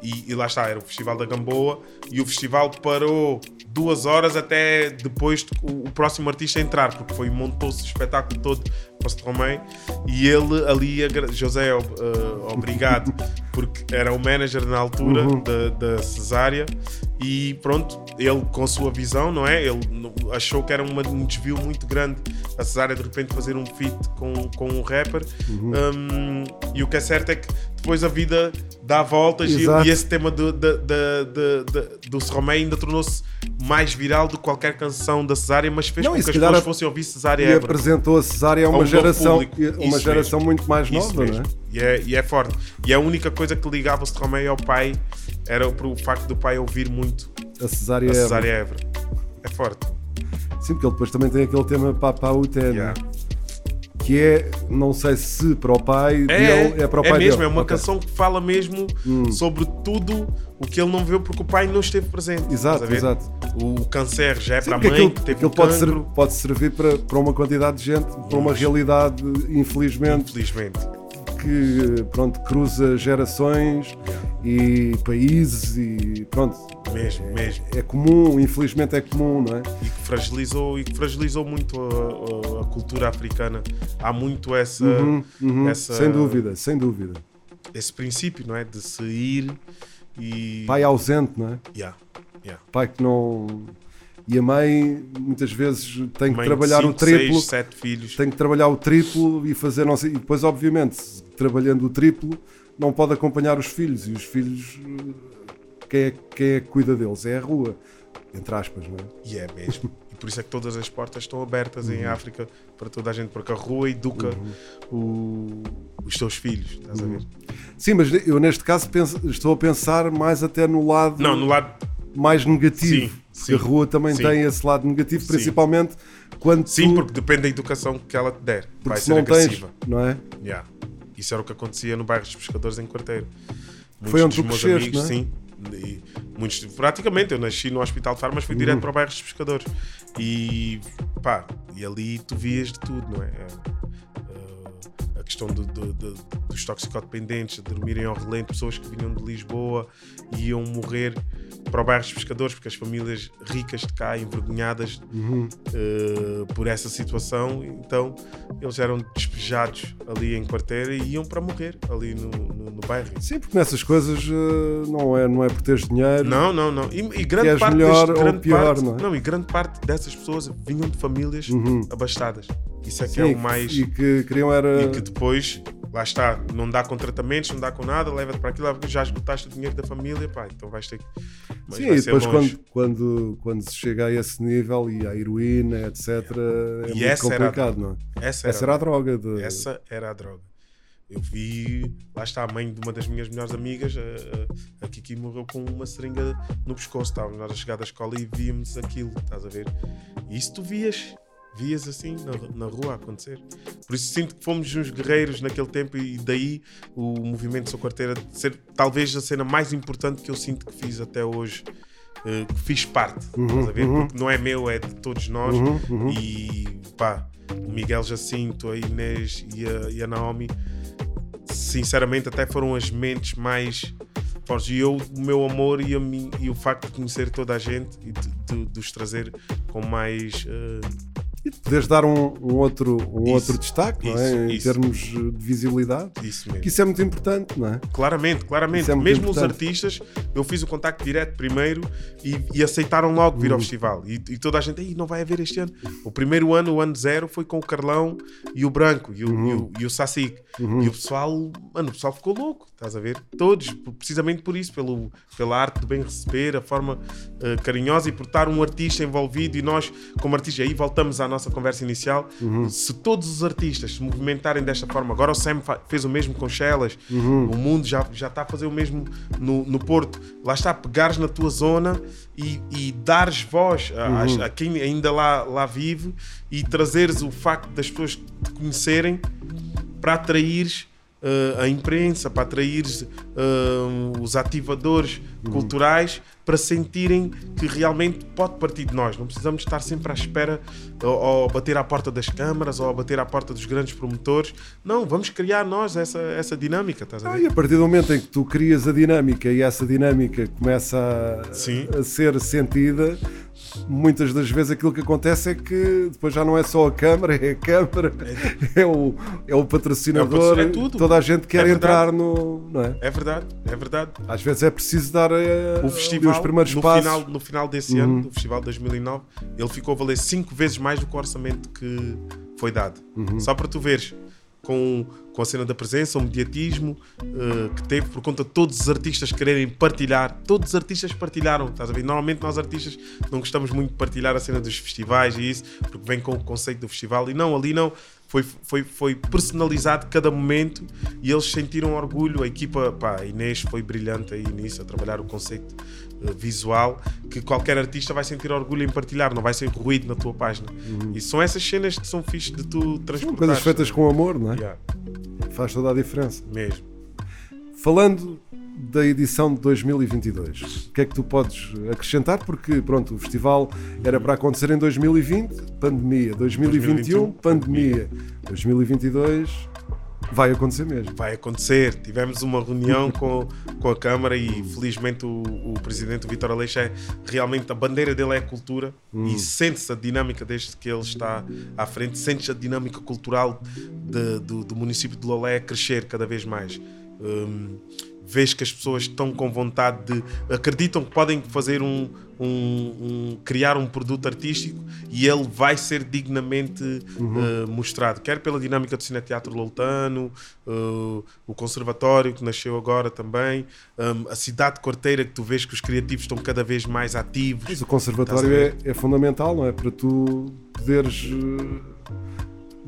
E, e lá está, era o Festival da Gamboa, e o festival parou duas horas até depois de o, o próximo artista entrar, porque foi montou-se o espetáculo todo para o Stromae, e ele ali, José, uh, obrigado, porque era o manager na altura Uhum. da, da Cesária, e pronto, ele com a sua visão, não é? Ele achou que era uma- um desvio muito grande a Cesária de repente fazer um feat com, com um rapper, Uhum. Um, e o que é certo é que depois a vida dá voltas e, e esse tema do, do, do, do, do, ainda tornou-se mais viral do que qualquer canção da Cesária, mas fez Não, com que as pessoas fossem ouvir Cesária E Évora. apresentou a Cesária a um uma geração, público. uma Isso geração muito mais Isso nova, não mesmo. é? E é, e é forte. E a única coisa que ligava o Stromae ao pai era o facto do pai ouvir muito A Cesária a. Cesária Évora. É forte. Sim, porque ele depois também tem aquele tema Papa Uté, Yeah. Que é, não sei se para o pai É, dele, é para o pai mesmo, dele. é uma Ok. Hum. canção que fala mesmo sobre tudo o que ele não viu porque o pai não esteve presente. Exato, exato. O câncer já é Sim, para a mãe aquilo, que teve aquilo um pode, ser, pode servir para, para uma quantidade de gente, para uma realidade, infelizmente, Infelizmente. que pronto, cruza gerações e países e pronto. Mesmo, mesmo. É comum, infelizmente é comum, não é? E que fragilizou, e que fragilizou muito a, a- a cultura africana. Há muito essa, Uhum, uhum, essa Sem dúvida, sem dúvida. esse princípio, não é? De se ir e. Pai ausente, não é? Yeah, yeah. Pai que não. E a mãe muitas vezes tem que trabalhar o cinco, triplo. seis, sete filhos. tem que trabalhar o triplo e fazer não sei, e depois obviamente trabalhando o triplo não pode acompanhar os filhos e os filhos quem é, quem é que cuida deles é a rua entre aspas não é? E é mesmo. E por isso é que todas as portas estão abertas em Uhum. África para toda a gente, porque a rua educa o- os seus filhos, estás a ver? sim mas eu neste caso penso- estou a pensar mais até no lado Não, no lado. mais negativo Sim, porque a sim, rua também sim. tem esse lado negativo Sim. principalmente quando Sim, tu, porque depende da educação que ela te der. porque Vai se ser não tens agressiva. não é Yeah. Isso era o que acontecia no bairro dos pescadores em Quarteiro. Foi onde dos tu meus cresceste, amigos, não é? sim. E muitos, praticamente, eu nasci no Hospital de Farmas, fui Uhum. direto para o bairro dos pescadores. E pá, e ali tu vias de tudo, não é? A questão do- do- do- dos toxicodependentes, de dormirem ao relento, pessoas que vinham de Lisboa e iam morrer para o bairro dos pescadores, porque as famílias ricas de cá, envergonhadas Uhum. eh, por essa situação, então eles eram despejados ali em quarteira e iam para morrer ali no, no, no bairro. sim porque nessas coisas eh, não é não é por teres dinheiro Não, não, não. E, e grande parte melhor deste- ou grande pior, parte, não é? e grande parte dessas pessoas vinham de famílias Uhum. abastadas. Isso é que Sim, é o mais. e que queriam era E que depois, lá está, não dá com tratamentos, não dá com nada, leva-te para aquilo, já esgotaste o dinheiro da família, pá, então vais ter que. Mas Sim, e depois quando, quando, quando se chega a esse nível e a heroína, etc., é E muito era a complicado, não é? Essa Essa era a droga. De... Essa era a droga. Eu vi, lá está a mãe de uma das minhas melhores amigas, a, a, Kiki morreu com uma seringa no pescoço. Estávamos nós a chegar da escola e víamos aquilo, estás a ver? E isso tu vias, vias assim na, na rua a acontecer. Por isso sinto que fomos uns guerreiros naquele tempo e daí o movimento Sou Quarteira ser talvez a cena mais importante que eu sinto que fiz até hoje. eh, que fiz parte, estás a ver? Porque não é meu, é de todos nós. Uhum, E pá, o Miguel Jacinto, a Inês e a, e a Naomi, sinceramente, até foram as mentes mais fortes. E eu, o meu amor e, mim, e o facto de conhecer toda a gente e de, de- de os trazer com mais. eh, E poderes dar um, um outro, um Isso, outro destaque, é? isso, Em isso. termos de visibilidade. disso mesmo. Que isso é muito importante, não é? Claramente, claramente. Isso é Mesmo os importante. artistas, eu fiz o contacto direto primeiro e, e aceitaram logo Hum. vir ao festival. E, e toda a gente, aí não vai haver este ano. O primeiro ano, o ano zero, foi com o Carlão e o Branco e o, Uhum. e o, e o Sacic. E o pessoal, mano, o pessoal ficou louco, estás a ver? Todos, precisamente por isso, pelo, pela arte de bem receber, a forma eh, carinhosa e por estar um artista envolvido. E nós, como artistas, aí voltamos à nossa conversa inicial. Se todos os artistas se movimentarem desta forma, agora o Sam fez o mesmo com Shellas, o mundo já, já está a fazer o mesmo no, no Porto. Lá está, pegares na tua zona e, e dares voz a, às- a quem ainda lá, lá vive e trazeres o facto das pessoas te conhecerem para atraires eh, a imprensa, para atraires eh, os ativadores culturais para sentirem que realmente pode partir de nós. Não precisamos estar sempre à espera ou, ou bater à porta das câmaras ou bater à porta dos grandes promotores. Não, vamos criar nós essa, essa dinâmica, a Ah, e a partir do momento em que tu crias a dinâmica e essa dinâmica começa a, a ser sentida, muitas das vezes aquilo que acontece é que depois já não é só a câmara, é a câmara, é o, é o patrocinador, É tudo. toda a gente quer É entrar no. Não é? É verdade, é verdade. Às vezes é preciso dar eh, O festival, os primeiros no, passos. final, no final desse ano, do festival de 2009, ele ficou a valer cinco vezes mais do que o orçamento que foi dado. Só para tu veres, com, com a cena da presença, o mediatismo eh, que teve por conta de todos os artistas quererem partilhar. Todos os artistas partilharam, estás a ver? Normalmente nós artistas não gostamos muito de partilhar a cena dos festivais e isso, porque vem com o conceito do festival. E não, ali não. foi, foi, foi personalizado cada momento e eles sentiram orgulho. A equipa, pá, a Inês foi brilhante aí nisso, a trabalhar o conceito visual que qualquer artista vai sentir orgulho em partilhar, não vai ser ruído na tua página. E são essas cenas que são fixes de tu São transportar. coisas feitas com amor, não é? Yeah, Faz toda a diferença. mesmo. Falando da edição de 2022, o que é que tu podes acrescentar? Porque, pronto, o festival era para acontecer em 2020, pandemia. 2021, 2021, pandemia. 2022, vai acontecer mesmo. Vai acontecer. Tivemos uma reunião com, com a Câmara e felizmente o, o presidente Vitor Aleixo é realmente a bandeira dele é a cultura e sente-se a dinâmica desde que ele está à frente, sente-se a dinâmica cultural de- do, do município de Lolé a crescer cada vez mais. Hum, vês que as pessoas estão com vontade de acreditam que podem fazer um, um- um- criar um produto artístico e ele vai ser dignamente eh, mostrado quer pela dinâmica do Cineteatro Loltano eh, o conservatório que nasceu agora também hum, a cidade de Corteira que tu vês que os criativos estão cada vez mais ativos. Mas o conservatório é, é fundamental, não é? Para tu poderes eh,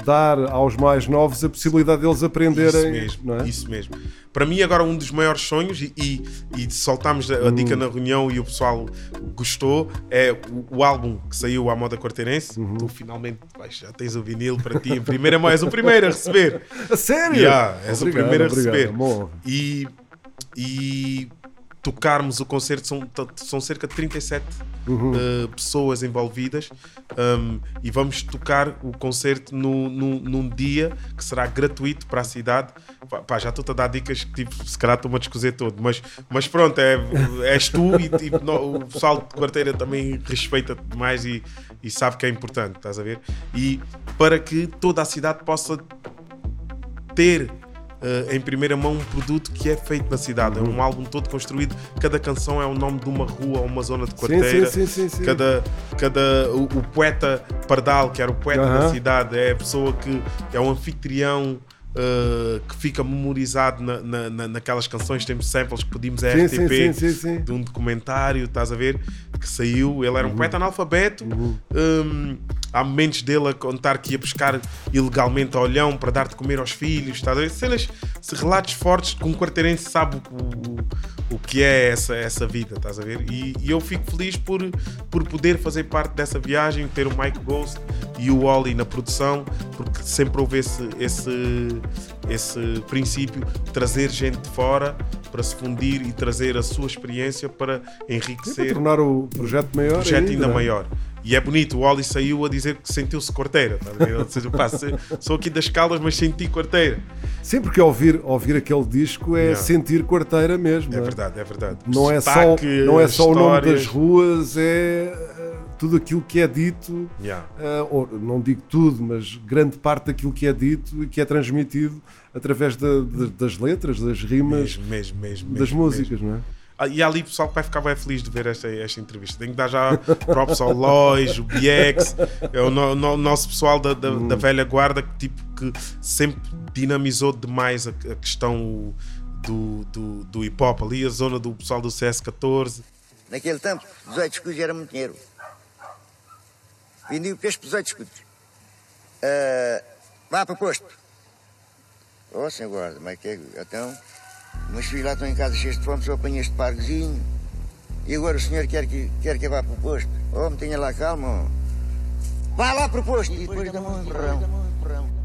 dar aos mais novos a possibilidade deles aprenderem. Isso mesmo, é? isso mesmo. Para mim, agora, um dos maiores sonhos, e, e, e soltámos a, a Hum. dica na reunião e o pessoal gostou, é o, o álbum que saiu à moda quarteirense. Uhum. Tu finalmente vais, já tens o vinil para ti em primeira mão, és o primeiro a receber. A sério? Yeah, és o Obrigado, primeiro a receber. E, e tocarmos o concerto, são, são cerca de 37 Uhum. uh, pessoas envolvidas um, e vamos tocar o concerto no, no- num dia que será gratuito para a cidade. Pá, já estou a dar dicas que tipo, se calhar estou-me a descozer todo, mas, mas pronto, é, és tu e tipo, no- o pessoal de quarteira também respeita-te demais e, e sabe que é importante, estás a ver? E para que toda a cidade possa ter eh, em primeira mão um produto que é feito na cidade. É um álbum todo construído. Cada canção é o nome de uma rua ou uma zona de quarteira. sim, sim, sim. Cada, cada o, o poeta Pardal, que era o poeta da Aham. cidade, é a pessoa que é um anfitrião. Eh, que fica memorizado na, na, na- naquelas canções, temos samples que pedimos a Sim, RTP sim, sim, de um documentário, estás a ver? Que saiu, ele era Uhum. um poeta analfabeto. hum, há momentos dele a contar que ia buscar ilegalmente a olhão para dar de comer aos filhos, estás a ver? Cenas, se- relatos fortes que um quarteirense sabe o, o, o que é essa, essa vida, estás a ver? E, e eu fico feliz por, por poder fazer parte dessa viagem, ter o Mike Ghost e o Oli na produção, porque sempre houve esse, esse, esse princípio de trazer gente de fora para se fundir e trazer a sua experiência para Sim, para enriquecer tornar o projeto maior. um projeto ainda não é? maior. E é bonito, o Oli saiu a dizer que sentiu-se quarteira. Tá? Ou seja, pá, sou aqui das Caldas, mas senti quarteira. Sempre que ouvir, ouvir aquele disco é Yeah. sentir quarteira mesmo. É não é? verdade, é verdade. Não é só, Sotaque, não é só o nome das ruas, é tudo aquilo que é dito, Yeah. eh, ou não digo tudo, mas grande parte daquilo que é dito e que é transmitido através da- da- das letras, das rimas, Mesmo, mesmo, mesmo. das mesmo, músicas, mesmo. não é? Ah, E há ali pessoal que vai ficar bem feliz de ver esta, esta entrevista. Tenho que dar já props ao Lois, o BX, é o no- no- nosso pessoal da, da, Hum. da velha guarda que, tipo, que sempre dinamizou demais a, a questão do, do, do hip hop. Ali a zona do pessoal do CS14. Naquele tempo, 18 escudos era muito dinheiro. Vendi o peixe por 18 escudos. Ah, vá para o posto. Ó, oh, senhor guarda, mas que é? Então, meus filhos lá estão em casa cheios de fome, só apanhei este pargozinho. E agora o senhor quer que, quer que eu vá para o posto. Oh, me tenha lá calma. Vá lá para o posto. E depois dá-me um empurrão.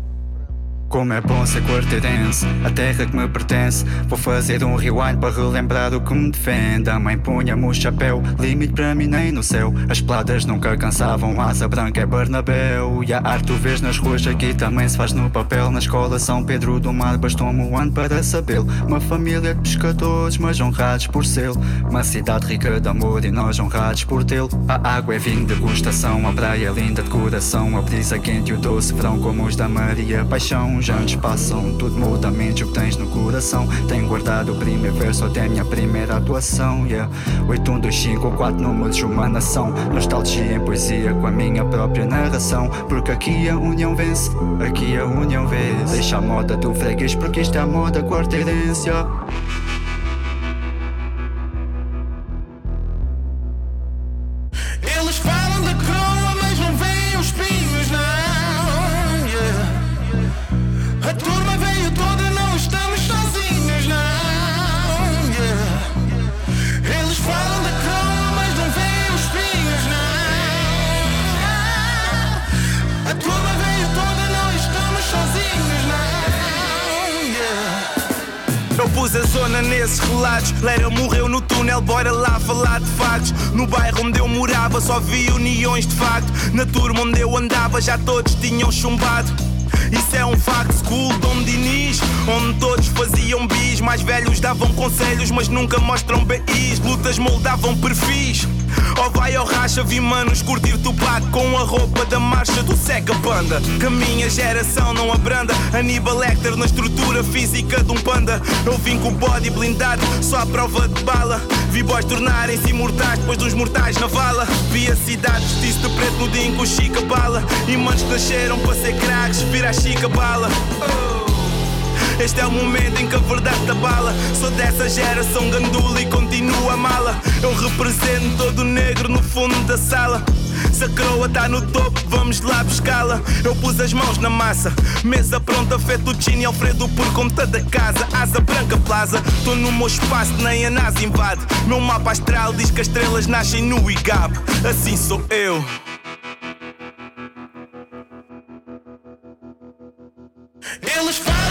Como é bom ser quarteirense, a terra que me pertence. Vou fazer um rewind para relembrar o que me defende. A mãe punha-me o chapéu, limite para mim nem no céu. As peladas nunca cansavam, asa branca é Bernabéu. E a arte tu vês nas ruas aqui também se faz no papel. Na escola São Pedro do Mar bastou-me um ano para sabê-lo. Uma família de pescadores, mas honrados por sê-lo. Uma cidade rica de amor e nós honrados por tê-lo. A água é vinho de degustação, a praia é linda de coração. A brisa quente e o doce verão como os da Maria Paixão. Os anos passam, tudo muda, mente o que tens no coração. Tenho guardado o primeiro verso até a minha primeira atuação. Yeah. 8125, quatro números, uma nação. Nostalgia em poesia com a minha própria narração. Porque aqui a união vence, aqui a união vence. Deixa a moda do freguês, porque isto é a moda quarteirense. yeah. Nesses relatos. Lera morreu no túnel, bora lá falar de factos. No bairro onde eu morava só vi uniões de facto. Na turma onde eu andava já todos tinham chumbado. Isso é um facto school, Dom Diniz Onde todos faziam bis Mais velhos davam conselhos Mas nunca mostram BIs Lutas moldavam perfis Ou vai ao racha, vi manos curtir Tupac Com a roupa da marcha do Sega Banda Que a minha geração não abranda. Aníbal Lecter na estrutura física de um panda. Eu vim com o body blindado Só à prova de bala. Vi boys tornarem-se imortais Depois dos mortais na vala. Vi a cidade vestir-se de preto no dia em que o Chica bala. E manos que nasceram para ser craques Vira a Chica bala. Oh. Este é o momento em que a verdade abala. Sou dessa geração gandula e continua a mala. Eu represento todo negro no fundo da sala. Se a croa tá no topo, vamos lá buscá-la. Eu pus as mãos na massa, mesa pronta, fettuccine Alfredo por conta da casa. Asa branca plaza, tô no meu espaço, nem a NASA invade. Meu mapa astral diz que as estrelas nascem no IGAB. Assim sou eu. Eles falam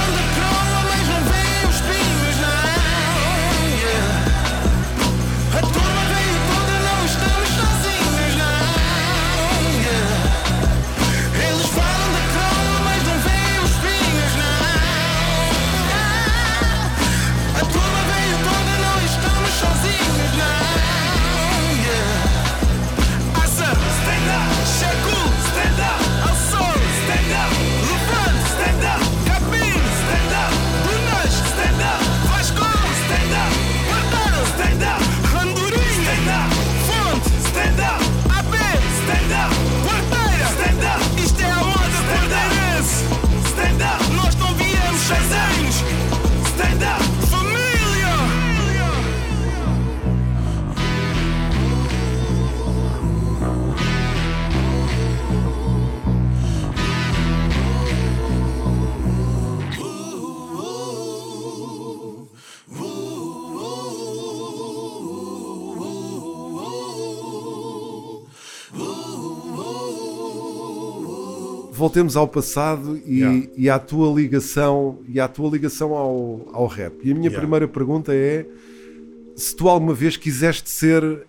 Voltemos ao passado e, Yeah. e à tua ligação e à tua ligação ao, ao rap. E a minha Yeah. primeira pergunta é se tu alguma vez quiseste ser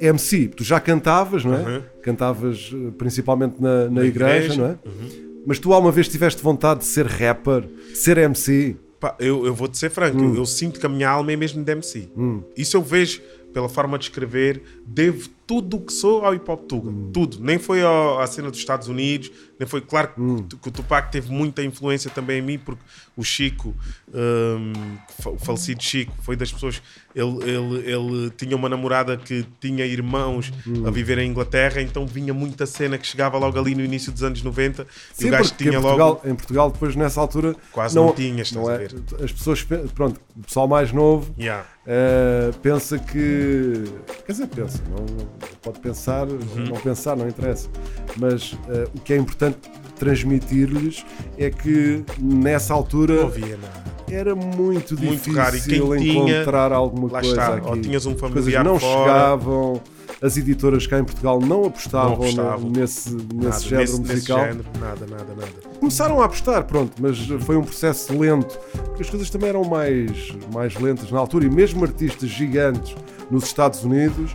MC, tu já cantavas, não é? Uhum. Cantavas eh, principalmente na, na Na igreja, igreja, não é? Mas tu alguma vez tiveste vontade de ser rapper, de ser MC? Pá, eu, eu vou-te ser franco, Hum. eu, eu sinto que a minha alma é mesmo de MC. Isso eu vejo pela forma de escrever, devo tudo o que sou ao hip hop Tuga. Hum. Tudo. Nem foi ao- à cena dos Estados Unidos, nem foi. Claro que, Hum. que o Tupac teve muita influência também em mim, porque o Chico, fa- o falecido Chico, foi das pessoas. Ele, ele, ele tinha uma namorada que tinha irmãos Hum. a viver em Inglaterra, então vinha muita cena que chegava logo ali no início dos anos 90 e Sim, o gajo tinha em Portugal, logo. em Portugal, depois nessa altura Quase não tinhas, estás não a é, ver. As pessoas, pe- pronto, o pessoal mais novo Yeah. eh, pensa que. Quer dizer, pensa, não, pode pensar, Uhum. não pensar, não interessa. Mas eh, o que é importante transmitir-lhes é que nessa altura Não havia nada. era muito Muito difícil raro. E quem tinha, encontrar alguma lá coisa está, aqui. ou tinhas um As coisas familiar não fora. chegavam, as editoras cá em Portugal não apostavam, Não apostavam. no- nesse, Nada, nesse género nesse- nesse musical. género, nada, nada, nada. Começaram a apostar, pronto, mas foi um processo lento, porque as coisas também eram mais, mais lentas na altura, e mesmo artistas gigantes nos Estados Unidos.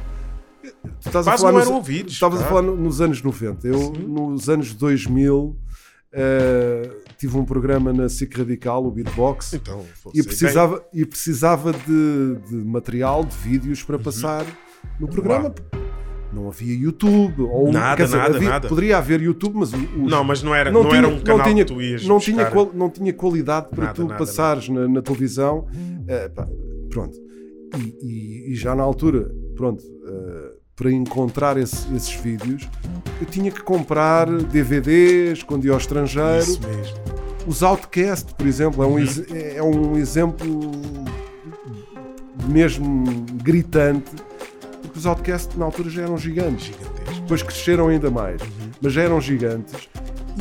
Tu estás Quase a falar não nos, eram ouvidos, Estavas a falar no- nos anos 90. Eu, nos anos 2000, eh, tive um programa na SIC Radical, o Beatbox, Então, e sei precisava, e precisava de, de material, de vídeos Uhum. para passar no programa. Não havia YouTube, ou Nada, dizer, nada, havia- nada. poderia haver YouTube, mas os- Não, mas não era, não era um canal tinha, que tu ias não buscar. tinha, qual- não tinha qualidade para Nada, tu nada, passares Na, na televisão. Eh, pá, pronto. E, e- e já na altura, pronto, eh, para encontrar esse- esses vídeos, eu tinha que comprar DVDs quando ia ao estrangeiro. Isso mesmo. Os Outcast, por exemplo, é Uhum. um, ex- é um exemplo mesmo gritante, porque os Outcast na altura já eram gigantes. Gigantesco. Depois cresceram ainda mais, Uhum. mas já eram gigantes.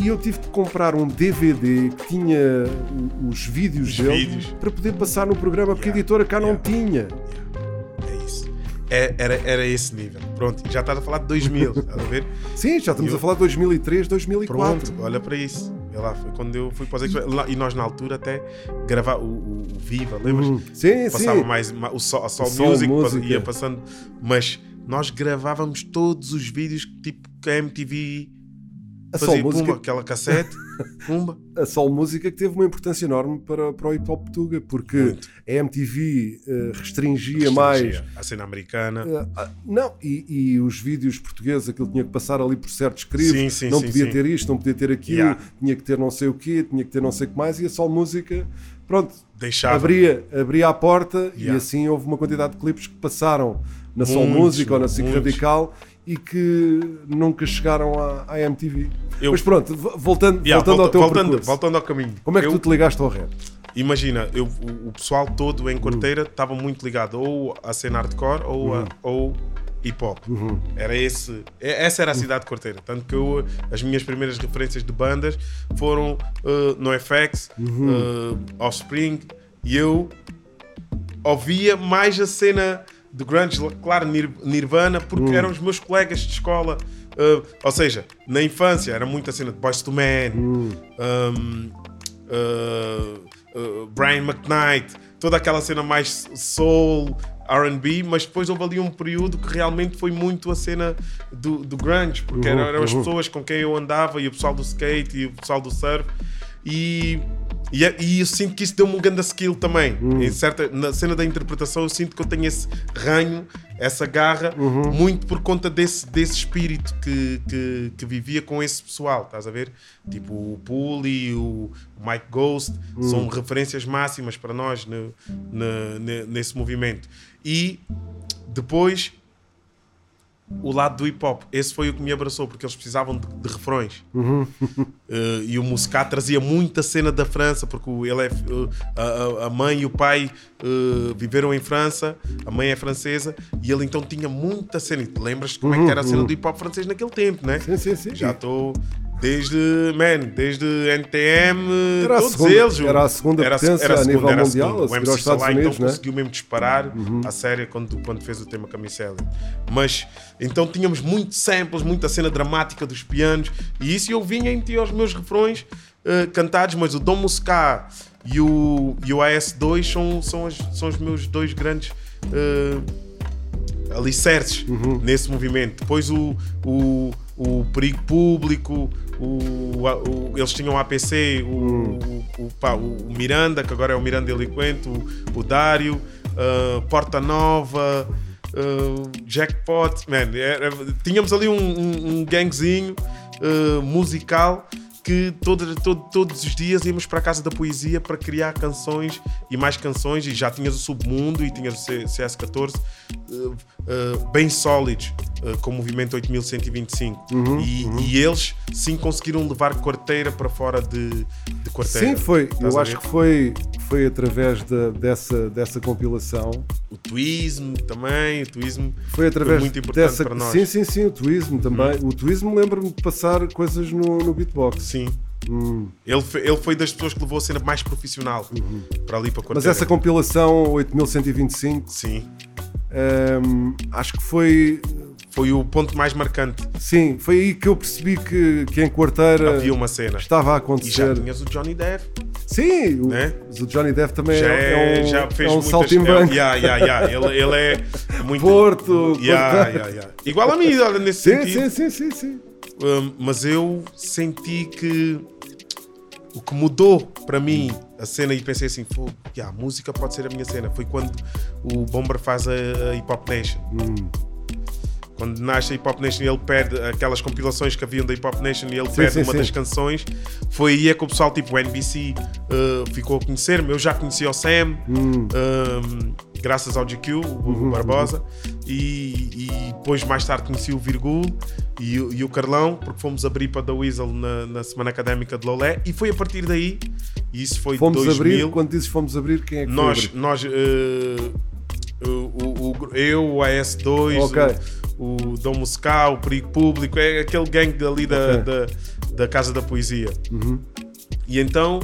E eu tive que comprar um DVD que tinha os vídeos Os deles vídeos. para poder passar no programa, porque a Yeah, editora cá não yeah. tinha. É isso. É- era, era esse nível. Pronto, já estás a falar de 2000, estás a ver? Sim, já estamos Eu- a falar de 2003, 2004. Pronto, olha para isso. É lá, foi quando eu fui para os Express. Lá- E nós na altura até gravar o, o- o Viva, lembras? Hum, sim, Passava sim. mais ma- o Sol, a Sol, Music, Music, ia é. passando. Mas nós gravávamos todos os vídeos tipo que a MTV A fazia, Música- pumba, aquela cassete, pumba. a Soul Música que teve uma importância enorme para, para o hip hop portuga, porque Muito. a MTV eh, restringia, Restringia mais. A cena americana. eh, ah, não, e, e os vídeos portugueses, aquilo tinha que passar ali por certos crivos, não sim, podia sim. ter isto, não podia ter aquilo, Yeah. tinha que ter não sei o quê, tinha que ter não sei o que mais, e a Soul Música, pronto, Deixava. abria, abria a porta e Yeah. assim houve uma quantidade de clipes que passaram na Muitos, Música ou na muitos. Radical e que nunca chegaram à, à MTV. Eu- Mas pronto, voltando, Yeah, voltando ao volta- teu voltando, percurso. voltando ao caminho. Como é que Eu- tu te ligaste ao rap? Imagina, eu, o, pessoal todo em Corteira estava muito ligado ou à cena hardcore ou, a, ou hip hop. Era esse, essa era a cidade de Corteira. Tanto que eu, as minhas primeiras referências de bandas foram uh, NoFX, uh, Offspring e eu ouvia mais a cena de grunge, claro, Nir- Nirvana, porque eram os meus colegas de escola. Uh, ou seja, na infância era muita cena de Boys to Men, um, uh, uh, Brian McKnight, toda aquela cena mais soul, RB, mas depois houve ali um período que realmente foi muito a cena do, do grunge, porque eram, eram as pessoas com quem eu andava e o pessoal do skate e o pessoal do surf. E, e, é- e eu sinto que isso deu-me um grande skill também. Em certa, na cena da interpretação, eu sinto que eu tenho esse ranho, essa garra, muito por conta desse, desse espírito que, que, que vivia com esse pessoal. Estás a ver? Tipo o Puli, o Mike Ghost, são referências máximas para nós no, no- ne- nesse movimento. E depois o lado do hip hop. Esse foi o que me abraçou, porque eles precisavam de, de refrões. Eh, e o Muscat trazia muita cena da França, porque ele é, eh, a, a- mãe e o pai eh, viveram em França, a mãe é francesa, e ele então tinha muita cena. E te lembras como é que era a cena do hip hop francês naquele tempo, né? Sim, sim, sim. Já estou. Desde, man, desde NTM, Era a todos segunda- eles. o- era a segunda era potência era a nível era mundial, segunda. a O seguir MC Estados Unidos, então né? conseguiu mesmo disparar a série quando, quando fez o tema Camisela. Mas então tínhamos muitos samples, muita cena dramática dos pianos, e isso eu vinha em ti aos meus refrões eh, cantados, mas o Dom Muscat e o, e o AS2 são, são, as- são os meus dois grandes. eh, alicerces nesse movimento. Depois o, o, o perigo público, o, o- eles tinham o APC, o, pá, o Miranda, que agora é o Miranda Eloquente, o, Dário, ah, Porta Nova, ah, Jackpot, man, era- tínhamos ali um, um, um gangzinho ah, musical que todo, todo- todos os dias íamos para a Casa da Poesia para criar canções e mais canções e já tinhas o Submundo e tinhas o C- CS14 eh, eh, bem sólidos eh, com o movimento 8125 e, e eles sim conseguiram levar quarteira para fora de, de quarteira. Sim, foi. Estás Eu acho que foi, foi através da- dessa, dessa compilação. o tuísmo também o tuísmo Foi através muito importante dessa. para nós Hum. Sim, sim, sim, o Twism também. O Twism lembra-me de passar coisas no, no beatbox. sim ele, foi, ele foi das pessoas que levou a cena mais profissional para ali para quarteira Mas essa compilação 8125, sim hum, acho que foi. Foi o ponto mais marcante Sim, foi aí que eu percebi que, que em quarteira havia uma cena estava a e já acontecer. tinhas o Johnny Depp Sim, o, Né? o Johnny Depp também já, é, é- é um, já fez é um saltimbanco. é, yeah, yeah, yeah. Ele, ele é muito Porto, Yeah, yeah, yeah. igual a mim olha, nesse Sim, sentido sim, sim, sim, sim. Um, mas eu senti que o que mudou para mim a cena e pensei assim, "Fogo, yeah, a música pode ser a minha cena. Foi quando o Bomber faz a, a Hip Hop Nation. Quando nasce a Hip Hop Nation e ele perde aquelas compilações que haviam da Hip Hop Nation e ele perde sim, uma sim. das canções, foi aí é que o pessoal, tipo o NBC, uh, ficou a conhecer-me. Eu já conhecia o Sam, um, graças ao GQ, o, o Barbosa, e, e depois mais tarde conheci o Virgul e, o- e o Carlão, porque fomos abrir para da Weasel na, na Semana Académica de Lolé, e foi a partir daí, e isso foi Fomos 2000, abrir, quando dizes fomos abrir, quem é que nós, foi abrir? nós eh, o, o- eu, o AS2, Ok. o, o Dom Muscal, o Perigo Público, é aquele gangue dali da, Ok. Uhum. da, da Casa da Poesia. E então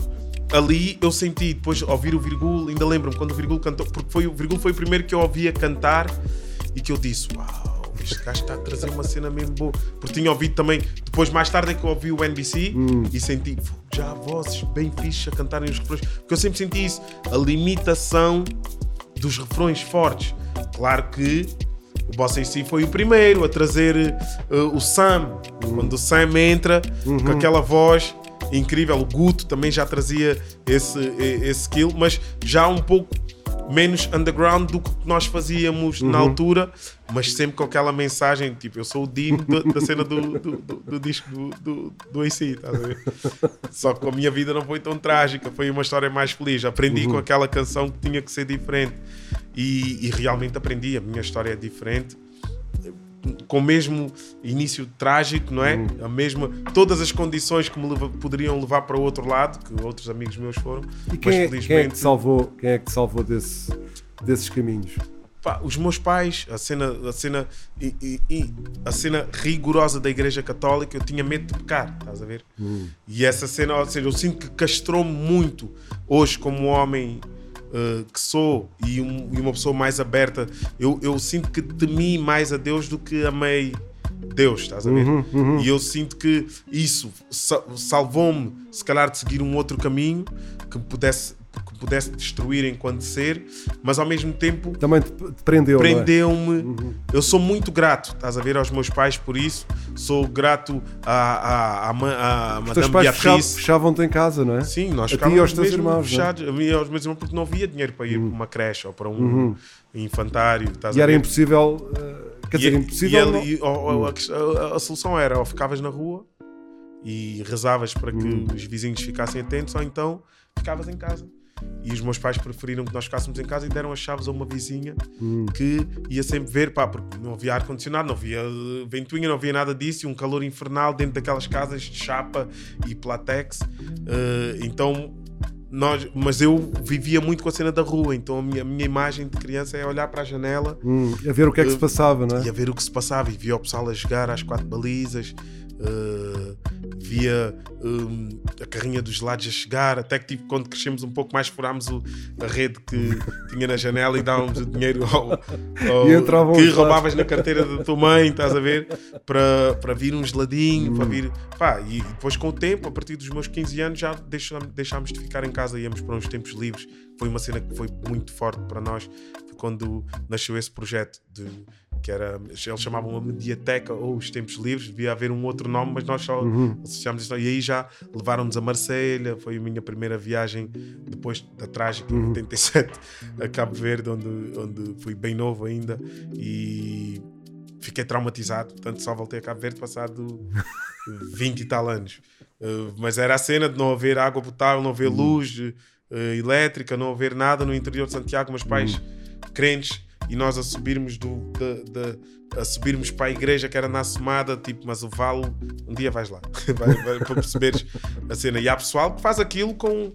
ali eu senti, depois ouvir o Virgul, ainda lembro-me quando o Virgul cantou, porque foi, o Virgul foi o primeiro que eu ouvia cantar e que eu disse: Uau, este gajo está a trazer uma cena mesmo boa. Porque tinha ouvido também, depois mais tarde é que eu ouvi o NBC Hum. e senti, "Fogo, já vozes bem fixes a cantarem os refrões. Porque eu sempre senti isso, a limitação dos refrões fortes. Claro que o Bossa em si foi o primeiro a trazer eh, o Sam. Quando o Sam entra com aquela voz incrível, o Guto também já trazia esse, esse skill, mas já um pouco menos underground do que nós fazíamos na altura, mas sempre com aquela mensagem, tipo, eu sou o Dino da, cena do, do, do- do disco do, do, do AC, estás a ver? Só que a minha vida não foi tão trágica, foi uma história mais feliz. Aprendi com aquela canção que tinha que ser diferente e, e realmente aprendi. A minha história é diferente. Com o mesmo início trágico, não é? A mesma, todas as condições que me leva- poderiam levar para o outro lado, que outros amigos meus foram, E quem, é, mas quem é que te salvou, quem é que salvou desse, desses caminhos? Pá, os meus pais, a cena, a cena, e, e- e a cena rigorosa da Igreja Católica, eu tinha medo de pecar, estás a ver? E essa cena, ou seja, eu sinto que castrou-me muito hoje como homem eh, que sou e, um- e uma pessoa mais aberta. Eu, eu sinto que temi mais a Deus do que amei Deus, estás a ver? E eu sinto que isso sa- salvou-me, se calhar, de seguir um outro caminho que me pudesse, que pudesse destruir enquanto ser, mas ao mesmo tempo Também te, prendeu, é? prendeu-me. Eu sou muito grato, estás a ver, aos meus pais por isso. Sou grato à, à, à, à Os teus Madame Beatriz. fechavam-te em casa, não é? Sim, nós A ti e ficávamos aos irmãos, é? fechados. A mim e aos meus irmãos, porque não havia dinheiro para ir para uma creche ou para um infantário. Uhum. E a era impossível. eh, quer dizer, E- impossível. e não- ele- e- ou- ou a, a- a solução era ou ficavas na rua e rezavas para que Uhum. os vizinhos ficassem atentos, ou então ficavas em casa. E os meus pais preferiram que nós ficássemos em casa e deram as chaves a uma vizinha Uhum. que ia sempre ver, pá, porque não havia ar-condicionado, não havia eh, ventoinha, não havia nada disso, e um calor infernal dentro daquelas casas de chapa e platex. Eh, então, nós, mas eu vivia muito com a cena da rua, então a minha, a minha imagem de criança é olhar para a janela Hum, a ver o que é que se Eh, passava, não é? e a ver o que se passava e via o pessoal a jogar às quatro balizas uh, via um, a carrinha dos lados a chegar até que tipo, quando crescemos um pouco mais furámos o- a rede que tinha na janela e dávamos o dinheiro ao, ao- que roubavas na carteira da tua mãe estás a ver? Para, para vir um geladinho Hum. para vir pá, e depois com o tempo a partir dos meus 15 anos já deixámos, deixámos de ficar em casa íamos para uns tempos livres. Foi uma cena que foi muito forte para nós quando nasceu esse projeto de que era, eles chamavam a mediateca ou os tempos livres, devia haver um outro nome, mas nós só associámos isso. E aí já levaram-nos a Marselha, foi a minha primeira viagem depois da trágica em 87 a Cabo Verde, onde, onde fui bem novo ainda e fiquei traumatizado, portanto só voltei a Cabo Verde passado 20 e tal anos. Uh, mas era a cena de não haver água potável, não haver luz uh, elétrica, não haver nada no interior de Santiago, meus pais crentes e nós a subirmos do da- da- a subirmos para a igreja que era na Somada, tipo, mas o vale, um dia vais lá vai, vai, para perceberes a cena. E há pessoal que faz aquilo com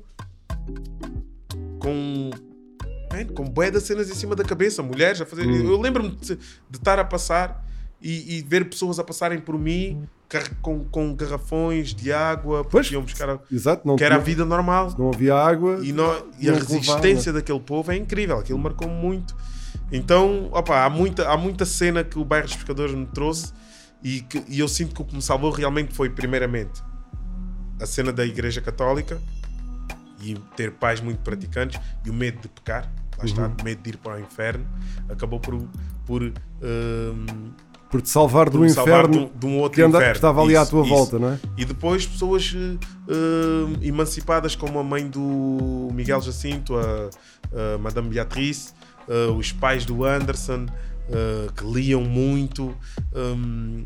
com man, com bué de cenas em cima da cabeça, mulheres a fazer. Eu lembro-me de, de estar a passar e, e ver pessoas a passarem por mim com, com garrafões de água, Pois, iam buscar a- Exato, não que era a vida normal. Não havia água. E, e a resistência daquele povo é incrível, aquilo marcou muito. Então, opa, há, muita, há muita cena que o bairro dos pescadores me trouxe e, que, e eu sinto que o que me salvou realmente foi, primeiramente, a cena da Igreja Católica e ter pais muito praticantes e o medo de pecar, lá está, Uhum. o medo de ir para o inferno, acabou por, por, hum, Por te salvar do por salvar inferno de um- de um outro que, anda- que inferno. estava ali à Isso, tua isso. volta, não é? E depois pessoas eh, emancipadas como a mãe do Miguel Jacinto, a, a Madame Beatriz, eh, os pais do Anderson, eh, que liam muito. um,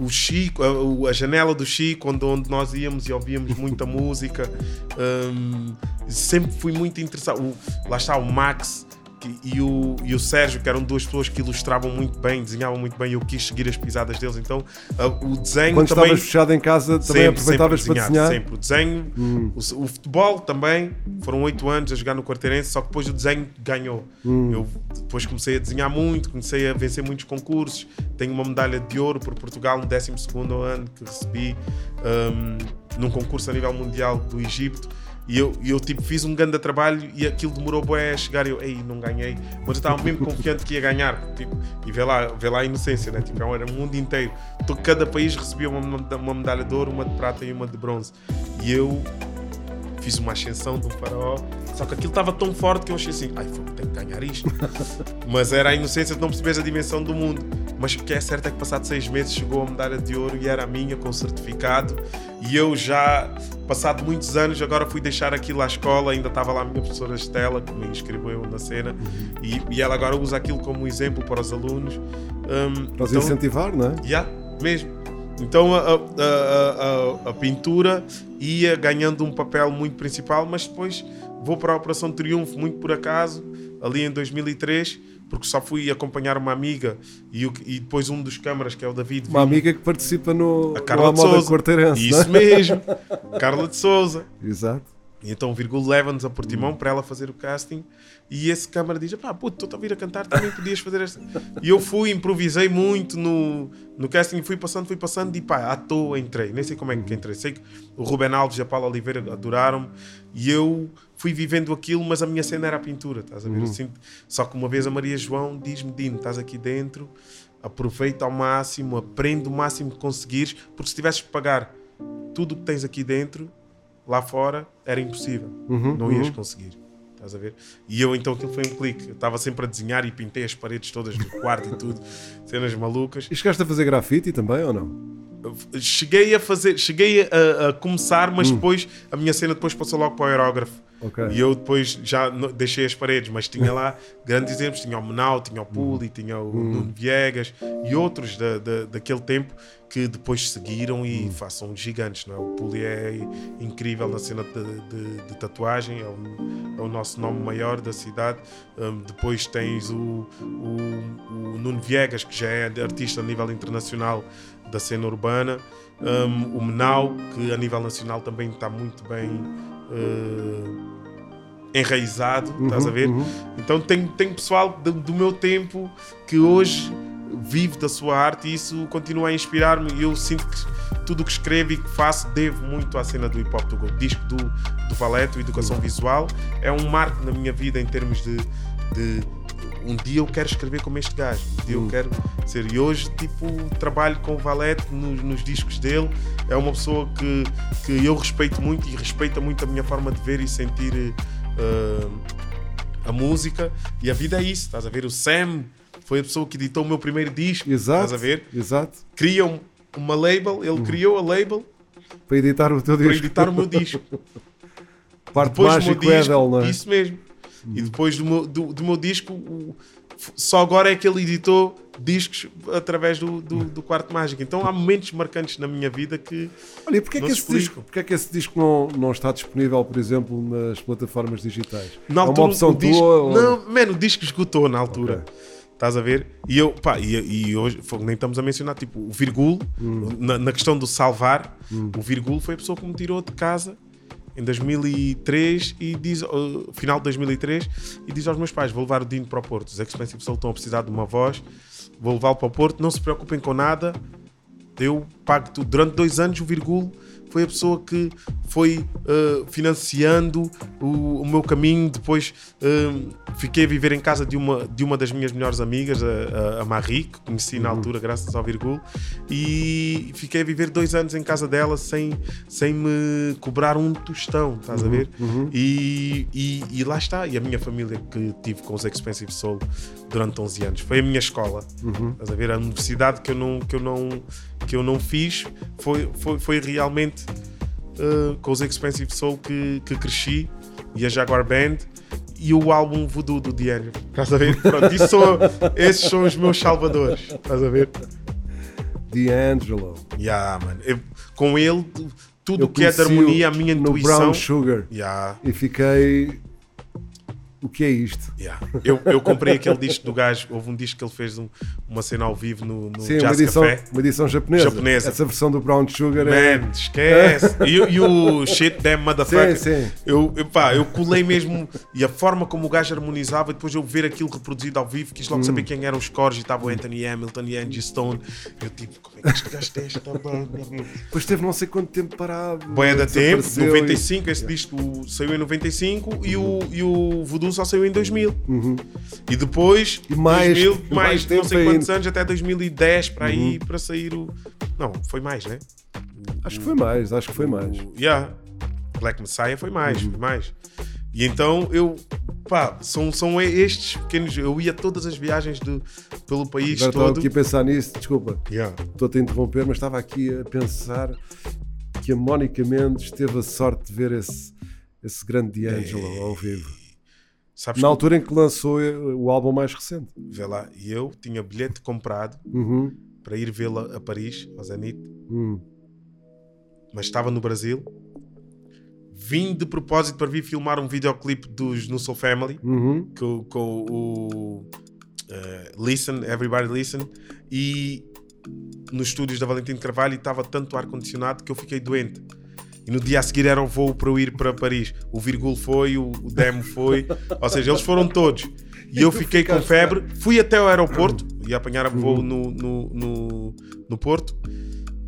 o Chico, a, o- a janela do Chico, onde, onde nós íamos e ouvíamos muita música. um, sempre fui muito interessado. O- lá está o Max que- e, o, e o Sérgio, que eram duas pessoas que ilustravam muito bem, desenhavam muito bem. Eu quis seguir as pisadas deles. Então ah, o desenho Quando também. estavas fechado em casa, também Sempre, aproveitavas sempre para a desenhar, desenhar. Sempre. O desenho, Hum. o, o futebol também. Foram oito anos a jogar no Quarteirense, só que depois o desenho ganhou. Hum. Eu depois comecei a desenhar muito, comecei a vencer muitos concursos. Tenho uma medalha de ouro por Portugal no 12 ano que recebi hum, num concurso a nível mundial do Egito. E eu, eu tipo, fiz um grande trabalho e aquilo demorou bué a chegar. Eu, ei, não ganhei. Mas eu estava mesmo confiante que ia ganhar. Tipo, e vê lá, vê lá a inocência, né? Tipo, era o mundo inteiro. Então, cada país recebia uma, uma medalha de ouro, uma de prata e uma de bronze. E eu fiz uma ascensão de um faraó. Só que aquilo estava tão forte que eu achei assim, ai, tenho que ganhar isto. Mas era a inocência de não perceber a dimensão do mundo. Mas o que é certo é que passado seis meses chegou a medalha de ouro e era a minha com certificado. E eu já, passado muitos anos, agora fui deixar aquilo à escola. Ainda estava lá a minha professora Estela, que me inscreveu na cena. E, e ela agora usa aquilo como exemplo para os alunos. Um, Para os incentivar, não é? Yeah, mesmo. Então a, a- a- a- pintura ia ganhando um papel muito principal, mas depois vou para a Operação Triunfo, muito por acaso, ali em 2003, porque só fui acompanhar uma amiga e, e depois um dos câmaras, que é o David. Uma viu- amiga que participa no, a no Carla de moda Souza. quarteirense. Isso é? mesmo, Carla de Souza. Exato. E então o Virgul leva-nos a Portimão para ela fazer o casting e esse câmara diz: pá, puto, estou a vir a cantar, também podias fazer esta. E eu fui, improvisei muito no, no casting, fui passando, fui passando e pá, à toa entrei. Nem sei como é que entrei. Sei que o Ruben Alves e a Paula Oliveira adoraram-me e eu fui vivendo aquilo, mas a minha cena era a pintura, estás a ver? Eu sinto- Só que uma vez a Maria João diz-me: Dino, estás aqui dentro, aproveita ao máximo, aprende o máximo que conseguires, porque se tivesses que pagar tudo o que tens aqui dentro, lá fora, era impossível. Uhum, não ias uhum. conseguir. Estás a ver? E eu então aquilo foi um clique. Eu estava sempre a desenhar e pintei as paredes todas do quarto e tudo, cenas malucas. E chegaste a fazer grafite também ou não? Cheguei a fazer, cheguei a, a começar, mas depois a minha cena depois passou logo para o aerógrafo. Ok. E eu depois já deixei as paredes, mas tinha lá grandes exemplos: tinha o Menal, tinha o Puli, tinha o Nuno Viegas e outros da, da, daquele tempo que depois seguiram e façam gigantes. Não é? O Puli é incrível na cena de, de- de tatuagem, é o, é o nosso nome maior da cidade. Um, depois tens o, o, o Nuno Viegas, que já é artista a nível internacional da cena urbana. Um, o Menal, que a nível nacional também está muito bem eh, enraizado, estás a ver? Então tem, tem pessoal do, do meu tempo que hoje vive da sua arte e isso continua a inspirar-me e eu sinto que tudo o que escrevo e que faço devo muito à cena do hip hop do Go. disco do, do Valeto, Educação Visual, é um marco na minha vida em termos de, de um dia eu quero escrever como este gajo, um dia eu quero ser. E hoje, tipo, trabalho com o Valete nos, nos discos dele. É uma pessoa que, que eu respeito muito e respeita muito a minha forma de ver e sentir eh, a música. E a vida é isso, estás a ver? O Sam foi a pessoa que editou o meu primeiro disco, Exato. estás a ver? Exato. Cria um- uma label, ele criou a label Para editar o teu disco. para editar o meu disco. Parte Depois meu disco, Edel, não é? Isso mesmo. E depois do meu, do, do meu disco, só agora é que ele editou discos através do, do, do Quarto Mágico. Então há momentos marcantes na minha vida que. Olha, e porquê é que se esse disco, porquê é que esse disco não, não está disponível, por exemplo, nas plataformas digitais? Na é uma opção disco, tua? ou- Não, mano, o disco esgotou na altura. Ok. Estás a ver? E eu, pá, e, e hoje nem estamos a mencionar, tipo, o Virgul, Hum. na, na questão do salvar, o Virgul foi a pessoa que me tirou de casa em 2003 e diz, uh, final de 2003, e diz aos meus pais: vou levar o Dino para o Porto. Os Expensive Soul estão a precisar de uma voz, vou levá-lo para o Porto, não se preocupem com nada, eu pago tudo. Durante dois anos, o Virgul foi a pessoa que foi uh, financiando o, o meu caminho. Depois um, fiquei a viver em casa de uma, de uma das minhas melhores amigas, a, a, Marie, que conheci na altura graças ao Virgul, e fiquei a viver dois anos em casa dela sem, sem me cobrar um tostão, estás a ver? E, e, e lá está. E a minha família que tive com os Expensive Soul durante 11 anos foi a minha escola. Estás a ver? A universidade que eu não, que eu não, que eu não fiz foi, foi, foi realmente uh, com os Expensive Soul que, que cresci e a Jaguar Band e o álbum Voodoo do D'Angelo. Estás a ver? Pronto, isso são- esses são os meus salvadores. Estás a ver? D'Angelo. Yeah, mano. Eu- com ele, tudo Eu o que é de harmonia, a minha no intuição. Brown Sugar Yeah. e fiquei o que é isto? Yeah. Eu, eu comprei aquele disco do gajo. Houve um disco que ele fez um- uma cena ao vivo no, no Sim, uma Jazz edição, Café. uma edição japonesa. Japonesa. Essa versão do Brown Sugar é. Man, esquece. E, e o shit damn motherfucker. Sim, sim. Eu, pá, eu colei mesmo. E a forma como o gajo harmonizava, e depois eu ver aquilo reproduzido ao vivo, quis Hum. logo saber quem eram os cores. E estava o Anthony Hamilton e Angie Stone. Eu tipo, como é que este gajo tem esta banda? Depois teve não sei quanto tempo parado. Boia da tempo, desapareceu 95, esse disco saiu em 95 e o, e o Voodoo só saiu em 2000. E depois, E mais- 2000, e mais, mais não sei quantos ainda. anos, até 2010 para aí, para sair o. Não, foi mais, né? Acho que foi mais, acho que foi mais. O- Yeah. Black Messiah foi mais, Uhum. foi mais. E então eu, pá, são, são estes pequenos. Eu ia todas as viagens de, pelo país Agora estava todo. aqui a pensar nisso, desculpa, Yeah. estou-te a interromper, mas estava aqui a pensar que a Mónica Mendes teve a sorte de ver esse, esse grande D'Angelo ao vivo. Sabes Na altura em que lançou eh, o álbum mais recente. Vê lá, e eu tinha bilhete comprado Uhum. para ir vê-la a Paris, ao Zenit. Hum. mas estava no Brasil. Vim de propósito para vir filmar um videoclipe dos No Soul Family Uhum. com, com o eh, Listen, Everybody Listen e nos estúdios da Valentim Carvalho estava tanto ar-condicionado que eu fiquei doente. E no dia a seguir era o voo para eu ir para Paris. O Virgul foi, o, o Demo foi, ou seja, eles foram todos. E eu fiquei com febre, fui até o aeroporto, ia apanhar a voo no, no, no, no Porto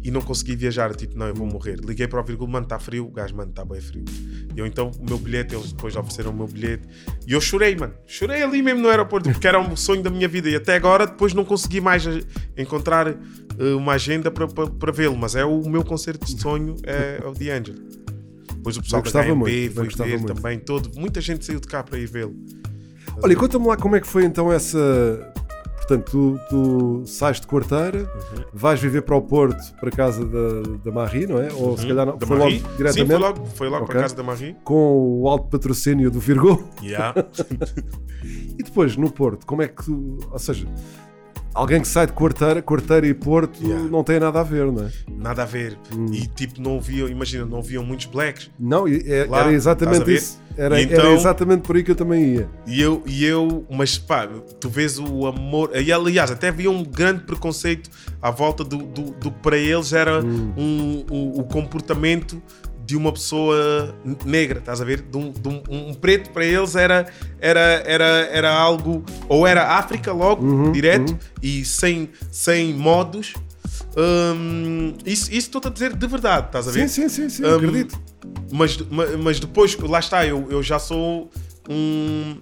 e não consegui viajar. Tipo, não, eu vou morrer. Liguei para o Virgul, mano, está frio. O gajo, mano, está bem frio. E eu então, o meu bilhete, eles depois ofereceram o meu bilhete. E eu chorei, mano. Chorei ali mesmo no aeroporto, porque era um sonho da minha vida. E até agora, depois não consegui mais eh, encontrar uma agenda para, vê-lo. Mas é o meu concerto de sonho, é, é o D'Angelo. Depois o pessoal da KMB muito, foi ver muito. também. Todo, muita gente saiu de cá para ir vê-lo. Olha, conta-me lá como é que foi então essa. Portanto, tu, tu sais de quarteira, Uhum. vais viver para o Porto, para a casa da, da Marie, não é? Ou se calhar não, Da foi Marie? logo diretamente Sim, foi logo, foi logo Ok. para a casa da Marie. com o alto patrocínio do Virgul. Yeah. E depois, no Porto, como é que tu. Ou seja, alguém que sai de quarteira, quarteira e Porto Yeah. não tem nada a ver, não é? Nada a ver. E tipo, não haviam, imagina, não haviam muitos blacks. Não, é- Lá, era exatamente isso. Era, E era então- exatamente por aí que eu também ia. E eu, e eu, mas pá, tu vês o amor. E aliás, até havia um grande preconceito à volta do, do, do que para eles era um, o, o comportamento de uma pessoa negra, estás a ver? De um, de um- um preto para eles era, era, era, era algo, ou era África logo, direto, e sem, sem modos. Hum, isso isso estou-te a dizer de verdade, estás a ver? Sim, sim, sim, sim, Hum, acredito. mas, ma- mas depois, lá está, eu, eu já sou um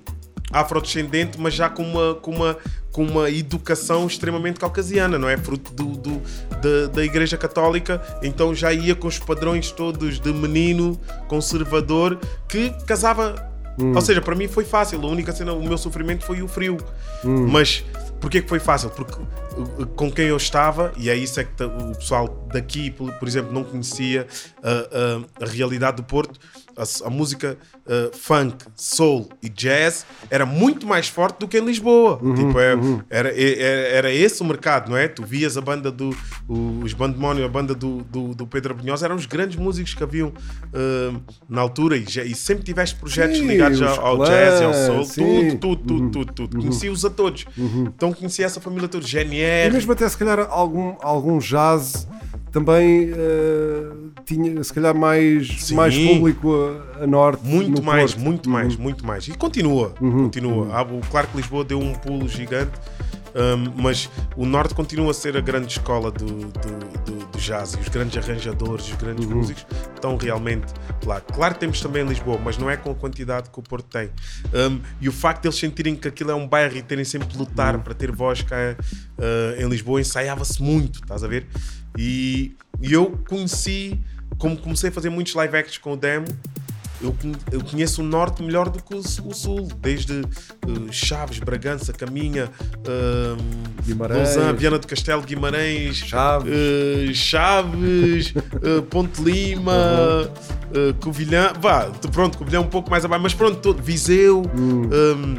afrodescendente, mas já com uma, com uma, com uma educação extremamente caucasiana, não é? Fruto do, do- da, da Igreja Católica, então já ia com os padrões todos de menino conservador que casava. Ou seja, para mim foi fácil, a única cena, o meu sofrimento foi o frio. Mas porquê que foi fácil? Porque uh, com quem eu estava, e é isso é que o pessoal daqui, por, exemplo, não conhecia uh, uh, a realidade do Porto, a, a música uh, funk, soul e jazz era muito mais forte do que em Lisboa. Tipo, é- era, é- era, era esse o mercado, não é? Tu vias a banda do. Os Bandemónio, a banda do, do, do Pedro Abunhosa, eram os grandes músicos que haviam na altura e, e sempre tiveste projetos Sim, ligados os ao, ao jazz e ao soul, sim. Uhum. tudo, tudo, tudo, tudo, tudo. Conheci-os a todos. Então conheci essa família toda, E GNR. mesmo até se calhar algum, algum jazz também eh, tinha se calhar mais, Sim. mais público a, a norte. Muito mais, Porto. muito mais, Uhum. muito mais. E continua, continua. Ah, o- claro que Lisboa deu um pulo gigante, hum, mas o Norte continua a ser a grande escola do, do, do- do jazz e os grandes arranjadores, os grandes Uhum. músicos estão realmente lá. Claro que temos também em Lisboa, mas não é com a quantidade que o Porto tem. Hum, e o facto de eles sentirem que aquilo é um bairro e terem sempre de lutar Uhum. para ter voz cá ah, em Lisboa, ensaiava-se muito, estás a ver? E, e eu conheci, como comecei a fazer muitos live acts com o demo, eu, eu conheço o norte melhor do que o, o sul, desde eh, Chaves, Bragança, Caminha, ehm, Guimarães. Viana do Castelo, Guimarães, Chaves. eh, Chaves, eh, Ponte Lima, eh, Covilhã, vá, pronto, Covilhã um pouco mais abaixo, mas pronto, todo, Viseu, ehm,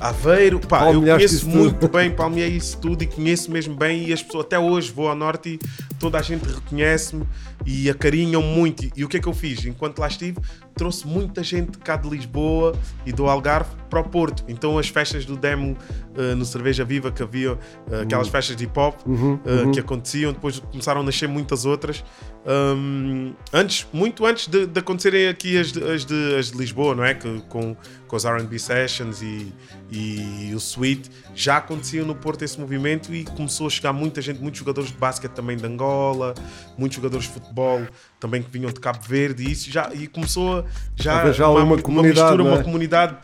Aveiro, pá, eu conheço isso tudo. muito bem, palmei isso tudo e conheço mesmo bem e as pessoas, até hoje vou ao norte e toda a gente reconhece-me e acarinham muito. E, e o que é que eu fiz? Enquanto lá estive, trouxe muita gente cá de Lisboa e do Algarve para o Porto. Então as festas do Demo uh, no Cerveja Viva que havia, uh, aquelas festas de hip hop Uhum, uh, uhum. que aconteciam, depois começaram a nascer muitas outras. Um, antes, muito antes de, de acontecerem aqui as de, as de, as de Lisboa, não é? Que, com, com os RB Sessions e, e o Sweet, já acontecia no Porto esse movimento e começou a chegar muita gente, muitos jogadores de basquete também de Angola, muitos jogadores de futebol também que vinham de Cabo Verde e isso já e começou já, já uma comunidade, mistura, não é? uma comunidade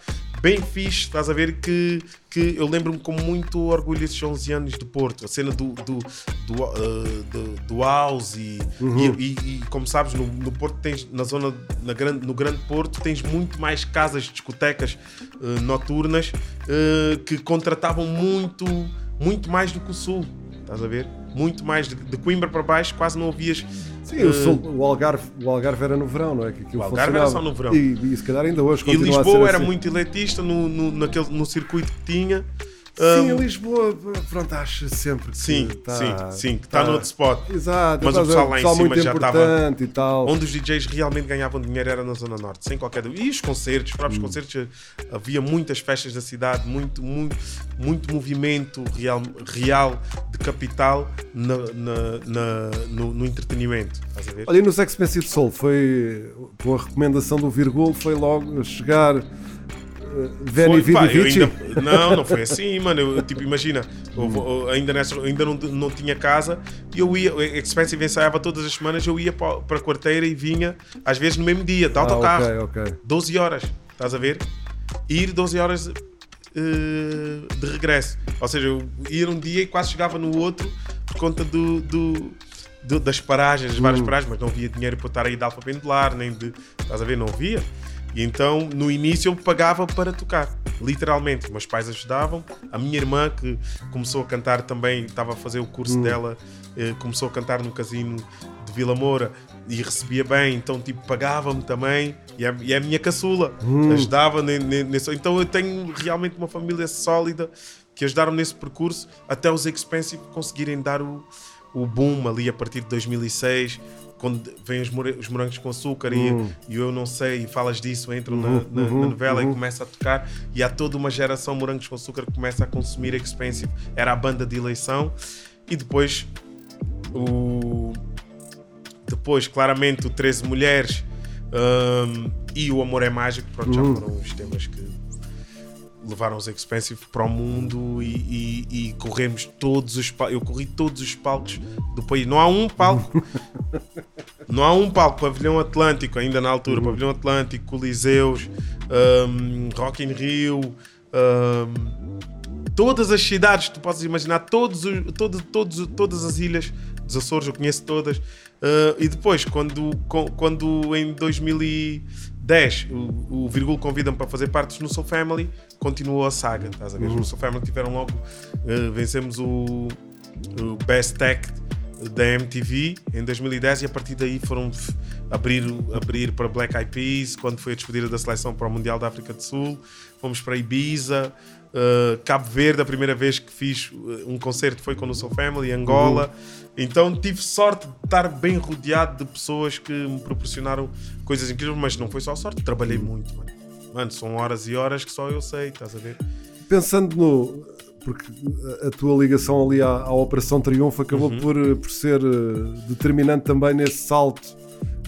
bem fixe, estás a ver que, que eu lembro-me com muito orgulho esses 11 anos de Porto, a cena do do, do, uh, do, do house e, Uhum. e, e- e, como sabes no, no Porto tens na zona na grande, no grande Porto tens muito mais casas discotecas uh, noturnas uh, que contratavam muito muito mais do que o Sul estás a ver muito mais de, de Coimbra para baixo quase não ouvias Sim, o, uh, o Algarve, o Algarve era no verão, não é? Que O Algarve era só no verão. E, e se calhar ainda hoje e Lisboa era assim. muito elitista no, no, naquele, no circuito que tinha Sim, Um, Lisboa, pronto, acho sempre que Sim, tá, sim, sim, que está no outro spot. Exato, Mas o a- pessoal lá em cima já estava. e tal. Onde os DJs realmente ganhavam dinheiro era na Zona Norte, sem qualquer dúvida. E os concertos, os próprios Hum. concertos, havia muitas festas da cidade, muito, muito, muito movimento real, real de capital na, na- na- no, no entretenimento. Estás a ver? Olha, e no Sex Expensive Soul foi com a recomendação do Virgul, foi logo chegar Veni Foi, pá, ainda- não, não foi assim, mano. Eu, tipo, imagina, eu eu ainda, nessa, ainda não, não tinha casa e eu ia, Expensive ensaiava todas as semanas, eu ia para, a quarteira e vinha, às vezes no mesmo dia, de autocarro. Ah, ok, ok. 12 horas, estás a ver? Ir 12 horas eh, de regresso. Ou seja, eu ia num dia e quase chegava no outro por conta do, do- do- das paragens, das várias Hum. paragens, mas não havia dinheiro para estar aí de alfa pendular, nem de. Estás a ver? Não havia. E então, no início, eu pagava para tocar, literalmente. Meus pais ajudavam. A minha irmã, que começou a cantar também, estava a fazer o curso Hum. dela, eh, começou a cantar no casino de Vila Moura e recebia bem, então, tipo, pagava-me também. E é, e é a minha caçula, Hum. ajudava ne- ne- nesse. Então, eu tenho realmente uma família sólida que ajudaram nesse percurso até os Expensive conseguirem dar o, o boom ali a partir de 2006. Quando vêm os, morangos com açúcar e- Hum. e, eu não sei, e falas disso, entram na, Uhum, na- na uhum, novela uhum. e começa a tocar. E há toda uma geração morangos com açúcar que começa a consumir Expensive. Era a banda de eleição. E depois o. Depois, claramente, o 13 Mulheres hum, e o Amor é Mágico, pronto, Uhum. já foram os temas que levaram os Expensive para o mundo e, e- e corremos todos os palcos. Eu corri todos os palcos do país. Não há um palco. não há um palco. Pavilhão Atlântico, ainda na altura. Pavilhão Atlântico, Coliseus, hum, Rock in Rio. hum, todas as cidades que tu podes imaginar, todos, os- todo, todos, todas as ilhas dos Açores, eu conheço todas. Uh, e depois, quando, quando em 2010 o, o Virgul convida-me para fazer parte no Soul Family, continuou a saga. Estás a ver? Uhum. No Soul Family tiveram logo, uh, vencemos o, o Best Tech da MTV em 2010 e a partir daí foram abrir, abrir para Black Eyed Peas quando foi a despedida da seleção para o Mundial da África do Sul fomos para Ibiza uh, Cabo Verde a primeira vez que fiz uh, um concerto foi com o Soul Family Angola então tive sorte de estar bem rodeado de pessoas que me proporcionaram coisas incríveis mas não foi só sorte, trabalhei muito mano. Mano, são horas e horas que só eu sei, estás a ver? Pensando no. Porque a- tua ligação ali à, à Operação Triunfo acabou Uhum. por, por ser eh, determinante também nesse salto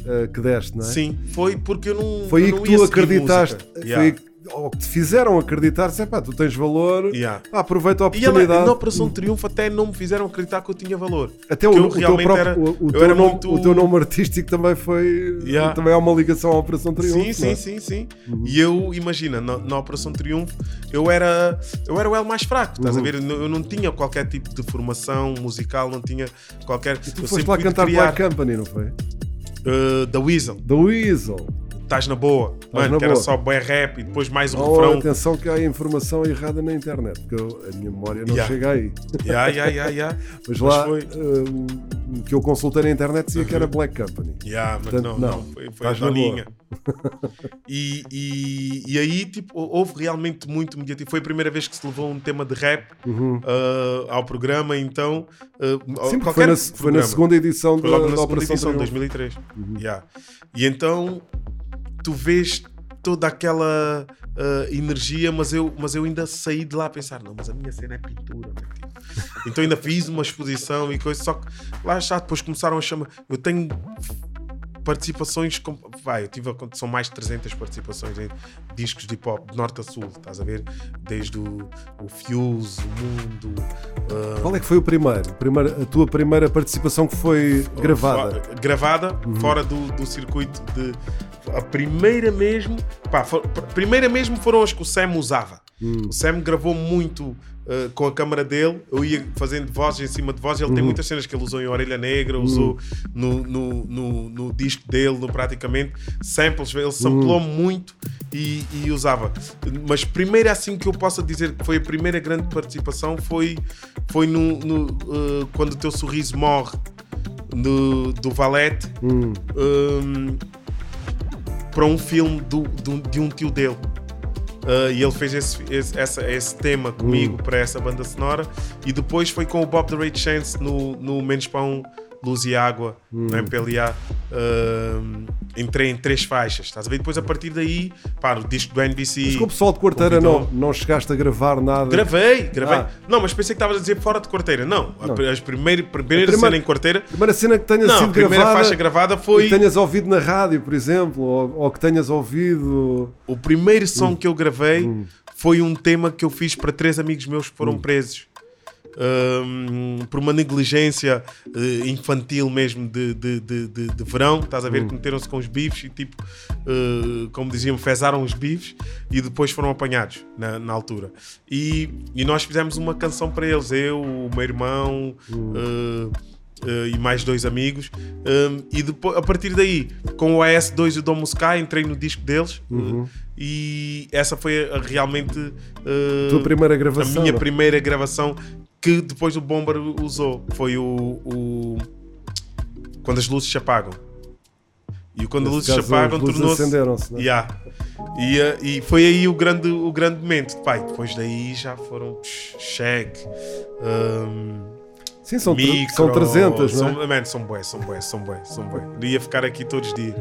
eh, que deste, não é? Sim, foi porque eu não Foi eu aí não que ia tu acreditaste, foi Yeah. aí que, ou que te fizeram acreditar, sei pá, tu tens valor, Yeah. aproveita a E ela, oportunidade. na Operação Triunfo até não me fizeram acreditar que eu tinha valor. Até o, o teu próprio, era- o, o eu teu nome, muito- o teu nome artístico também foi Yeah. também há uma ligação à Operação Triunfo. Sim, não é? sim, sim, sim. E eu, imagina, na, na Operação Triunfo, eu era, eu era o elo mais fraco, estás Uhum. a ver? Eu, não tinha qualquer tipo de formação musical, não tinha qualquer. Tu eu foste lá cantar criar, Black Company, não foi? uh, da Weasel, The Weasel. Estás na boa. Mano, na que era boa. só bué rap e depois mais o Oh, refrão. atenção que há informação errada na internet, porque eu- a minha memória não Yeah. chega aí. Ya, ya, ya, ya. Mas Mas lá foi- o que eu consultei na internet dizia que era Black Company. Ya, mas Portanto, não, não, não, foi, foi a estás na Doninha. E, e, e aí, tipo, houve realmente muito mediativo. Foi a primeira vez que se levou um tema de rap Uhum. uh, ao programa, então. Uh, Sim, foi na, foi na segunda edição Foi da, logo na da segunda Operação edição, Triunfo. 2003. Yeah. E então tu vês toda aquela ah, energia, mas eu, mas eu ainda saí de lá a pensar, não, mas a minha cena é pintura, tipo. Então ainda fiz uma exposição e coisa, só que lá está, depois começaram a chamar. Eu tenho participações, com, vai, eu tive, são mais de 300 participações em discos de hip hop, de norte a sul, estás a ver? Desde o, o Fuse, o Mundo. ah, Qual é que foi o primeiro? Primeiro- a tua primeira participação que foi gravada? Fo- gravada, fora do, do circuito de. A primeira mesmo. Pá, primeira mesmo foram as que o Sam usava. O Sam gravou muito uh, com a câmara dele. Eu ia fazendo vozes em cima de vozes. Ele tem muitas cenas que ele usou em Orelha Negra, usou no, no, no, no disco dele, no, praticamente. Samples, ele samplou muito e, e usava. Mas primeiro assim que eu possa dizer que foi a primeira grande participação foi, foi no, no, uh, quando o teu sorriso morre do, do Valete um, para um filme do, do- de um tio dele. Uh, e ele fez esse, esse, essa- esse tema comigo para essa banda sonora. E depois foi com o Bob the Rage Chance no, no Menos Pão, Luz e Água, no MPLA. Um, entrei em três faixas, estás a ver? Depois a partir daí, pá, o disco do NBC. Mas com o pessoal de quarteira não, não chegaste a gravar nada. Gravei, gravei. Ah. Não, mas pensei que estavas a dizer fora de quarteira. Não, a- Não. as primeiras, primeira, A primeira- cena em quarteira. A primeira cena que tenha Não, a sido primeira gravada. faixa gravada foi. que tenhas ouvido na rádio, por exemplo, ou, ou que tenhas ouvido. O primeiro som Hum. que eu gravei foi um tema que eu fiz para três amigos meus que Hum. foram presos. Hum, por uma negligência eh, infantil mesmo de, de, de, de, de verão, estás a Hum. ver que meteram-se com os bifes e tipo, eh, como diziam, fezaram os bifes e depois foram apanhados na, na altura. E, e nós fizemos uma canção para eles, eu, o meu irmão, eh, eh, e mais dois amigos. Um, e depois, a partir daí, com o AS2 e o Dom Muscai, entrei no disco deles. Uhum. E essa foi a- realmente uh, Tua primeira gravação, a minha não? primeira gravação que depois o Bomber usou. Foi o, o- Quando as luzes se apagam. E quando as Nesse luzes se caso, apagam as luzes tornou-se. acenderam-se, não é? Yeah. E, uh, e foi aí o grande, o grande momento. Pai, depois daí já foram Shag. Um, Sim, são, Micro, são 300, não são, é? man, são bué, são bué, são bué, são bué. Iria ficar aqui todos os dias.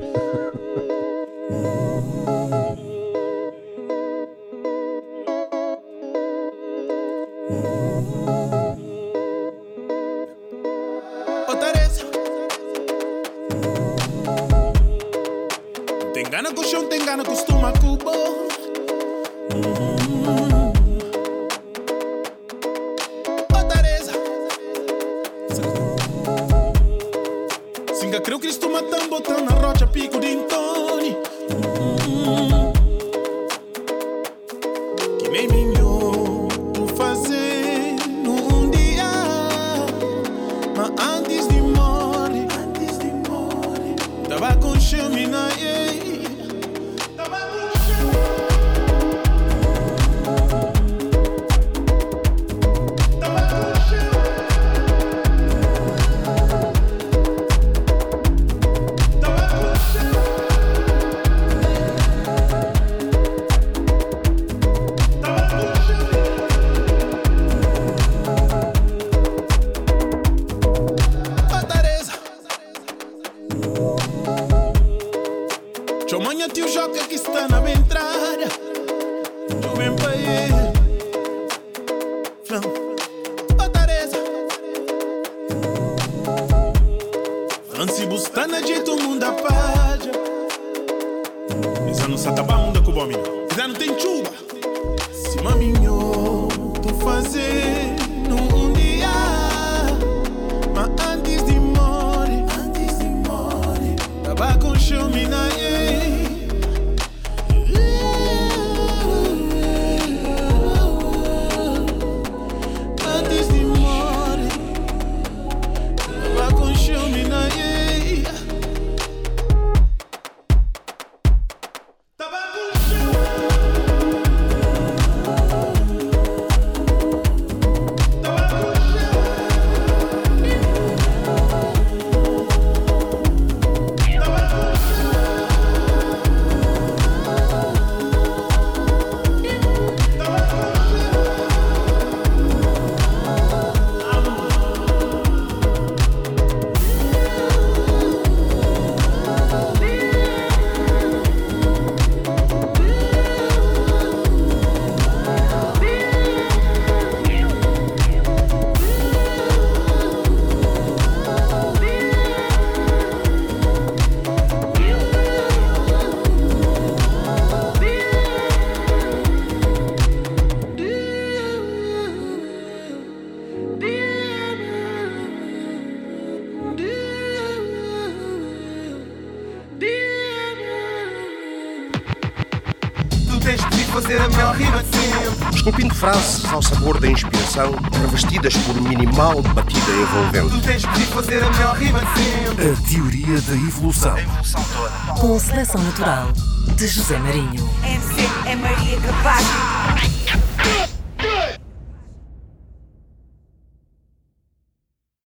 Frases ao sabor da inspiração, revestidas por minimal batida envolvente. Tu tens de vir fazer a melhor rima de sempre. A teoria da evolução. Com seleção natural de José Marinho. MC é Maria Capaz.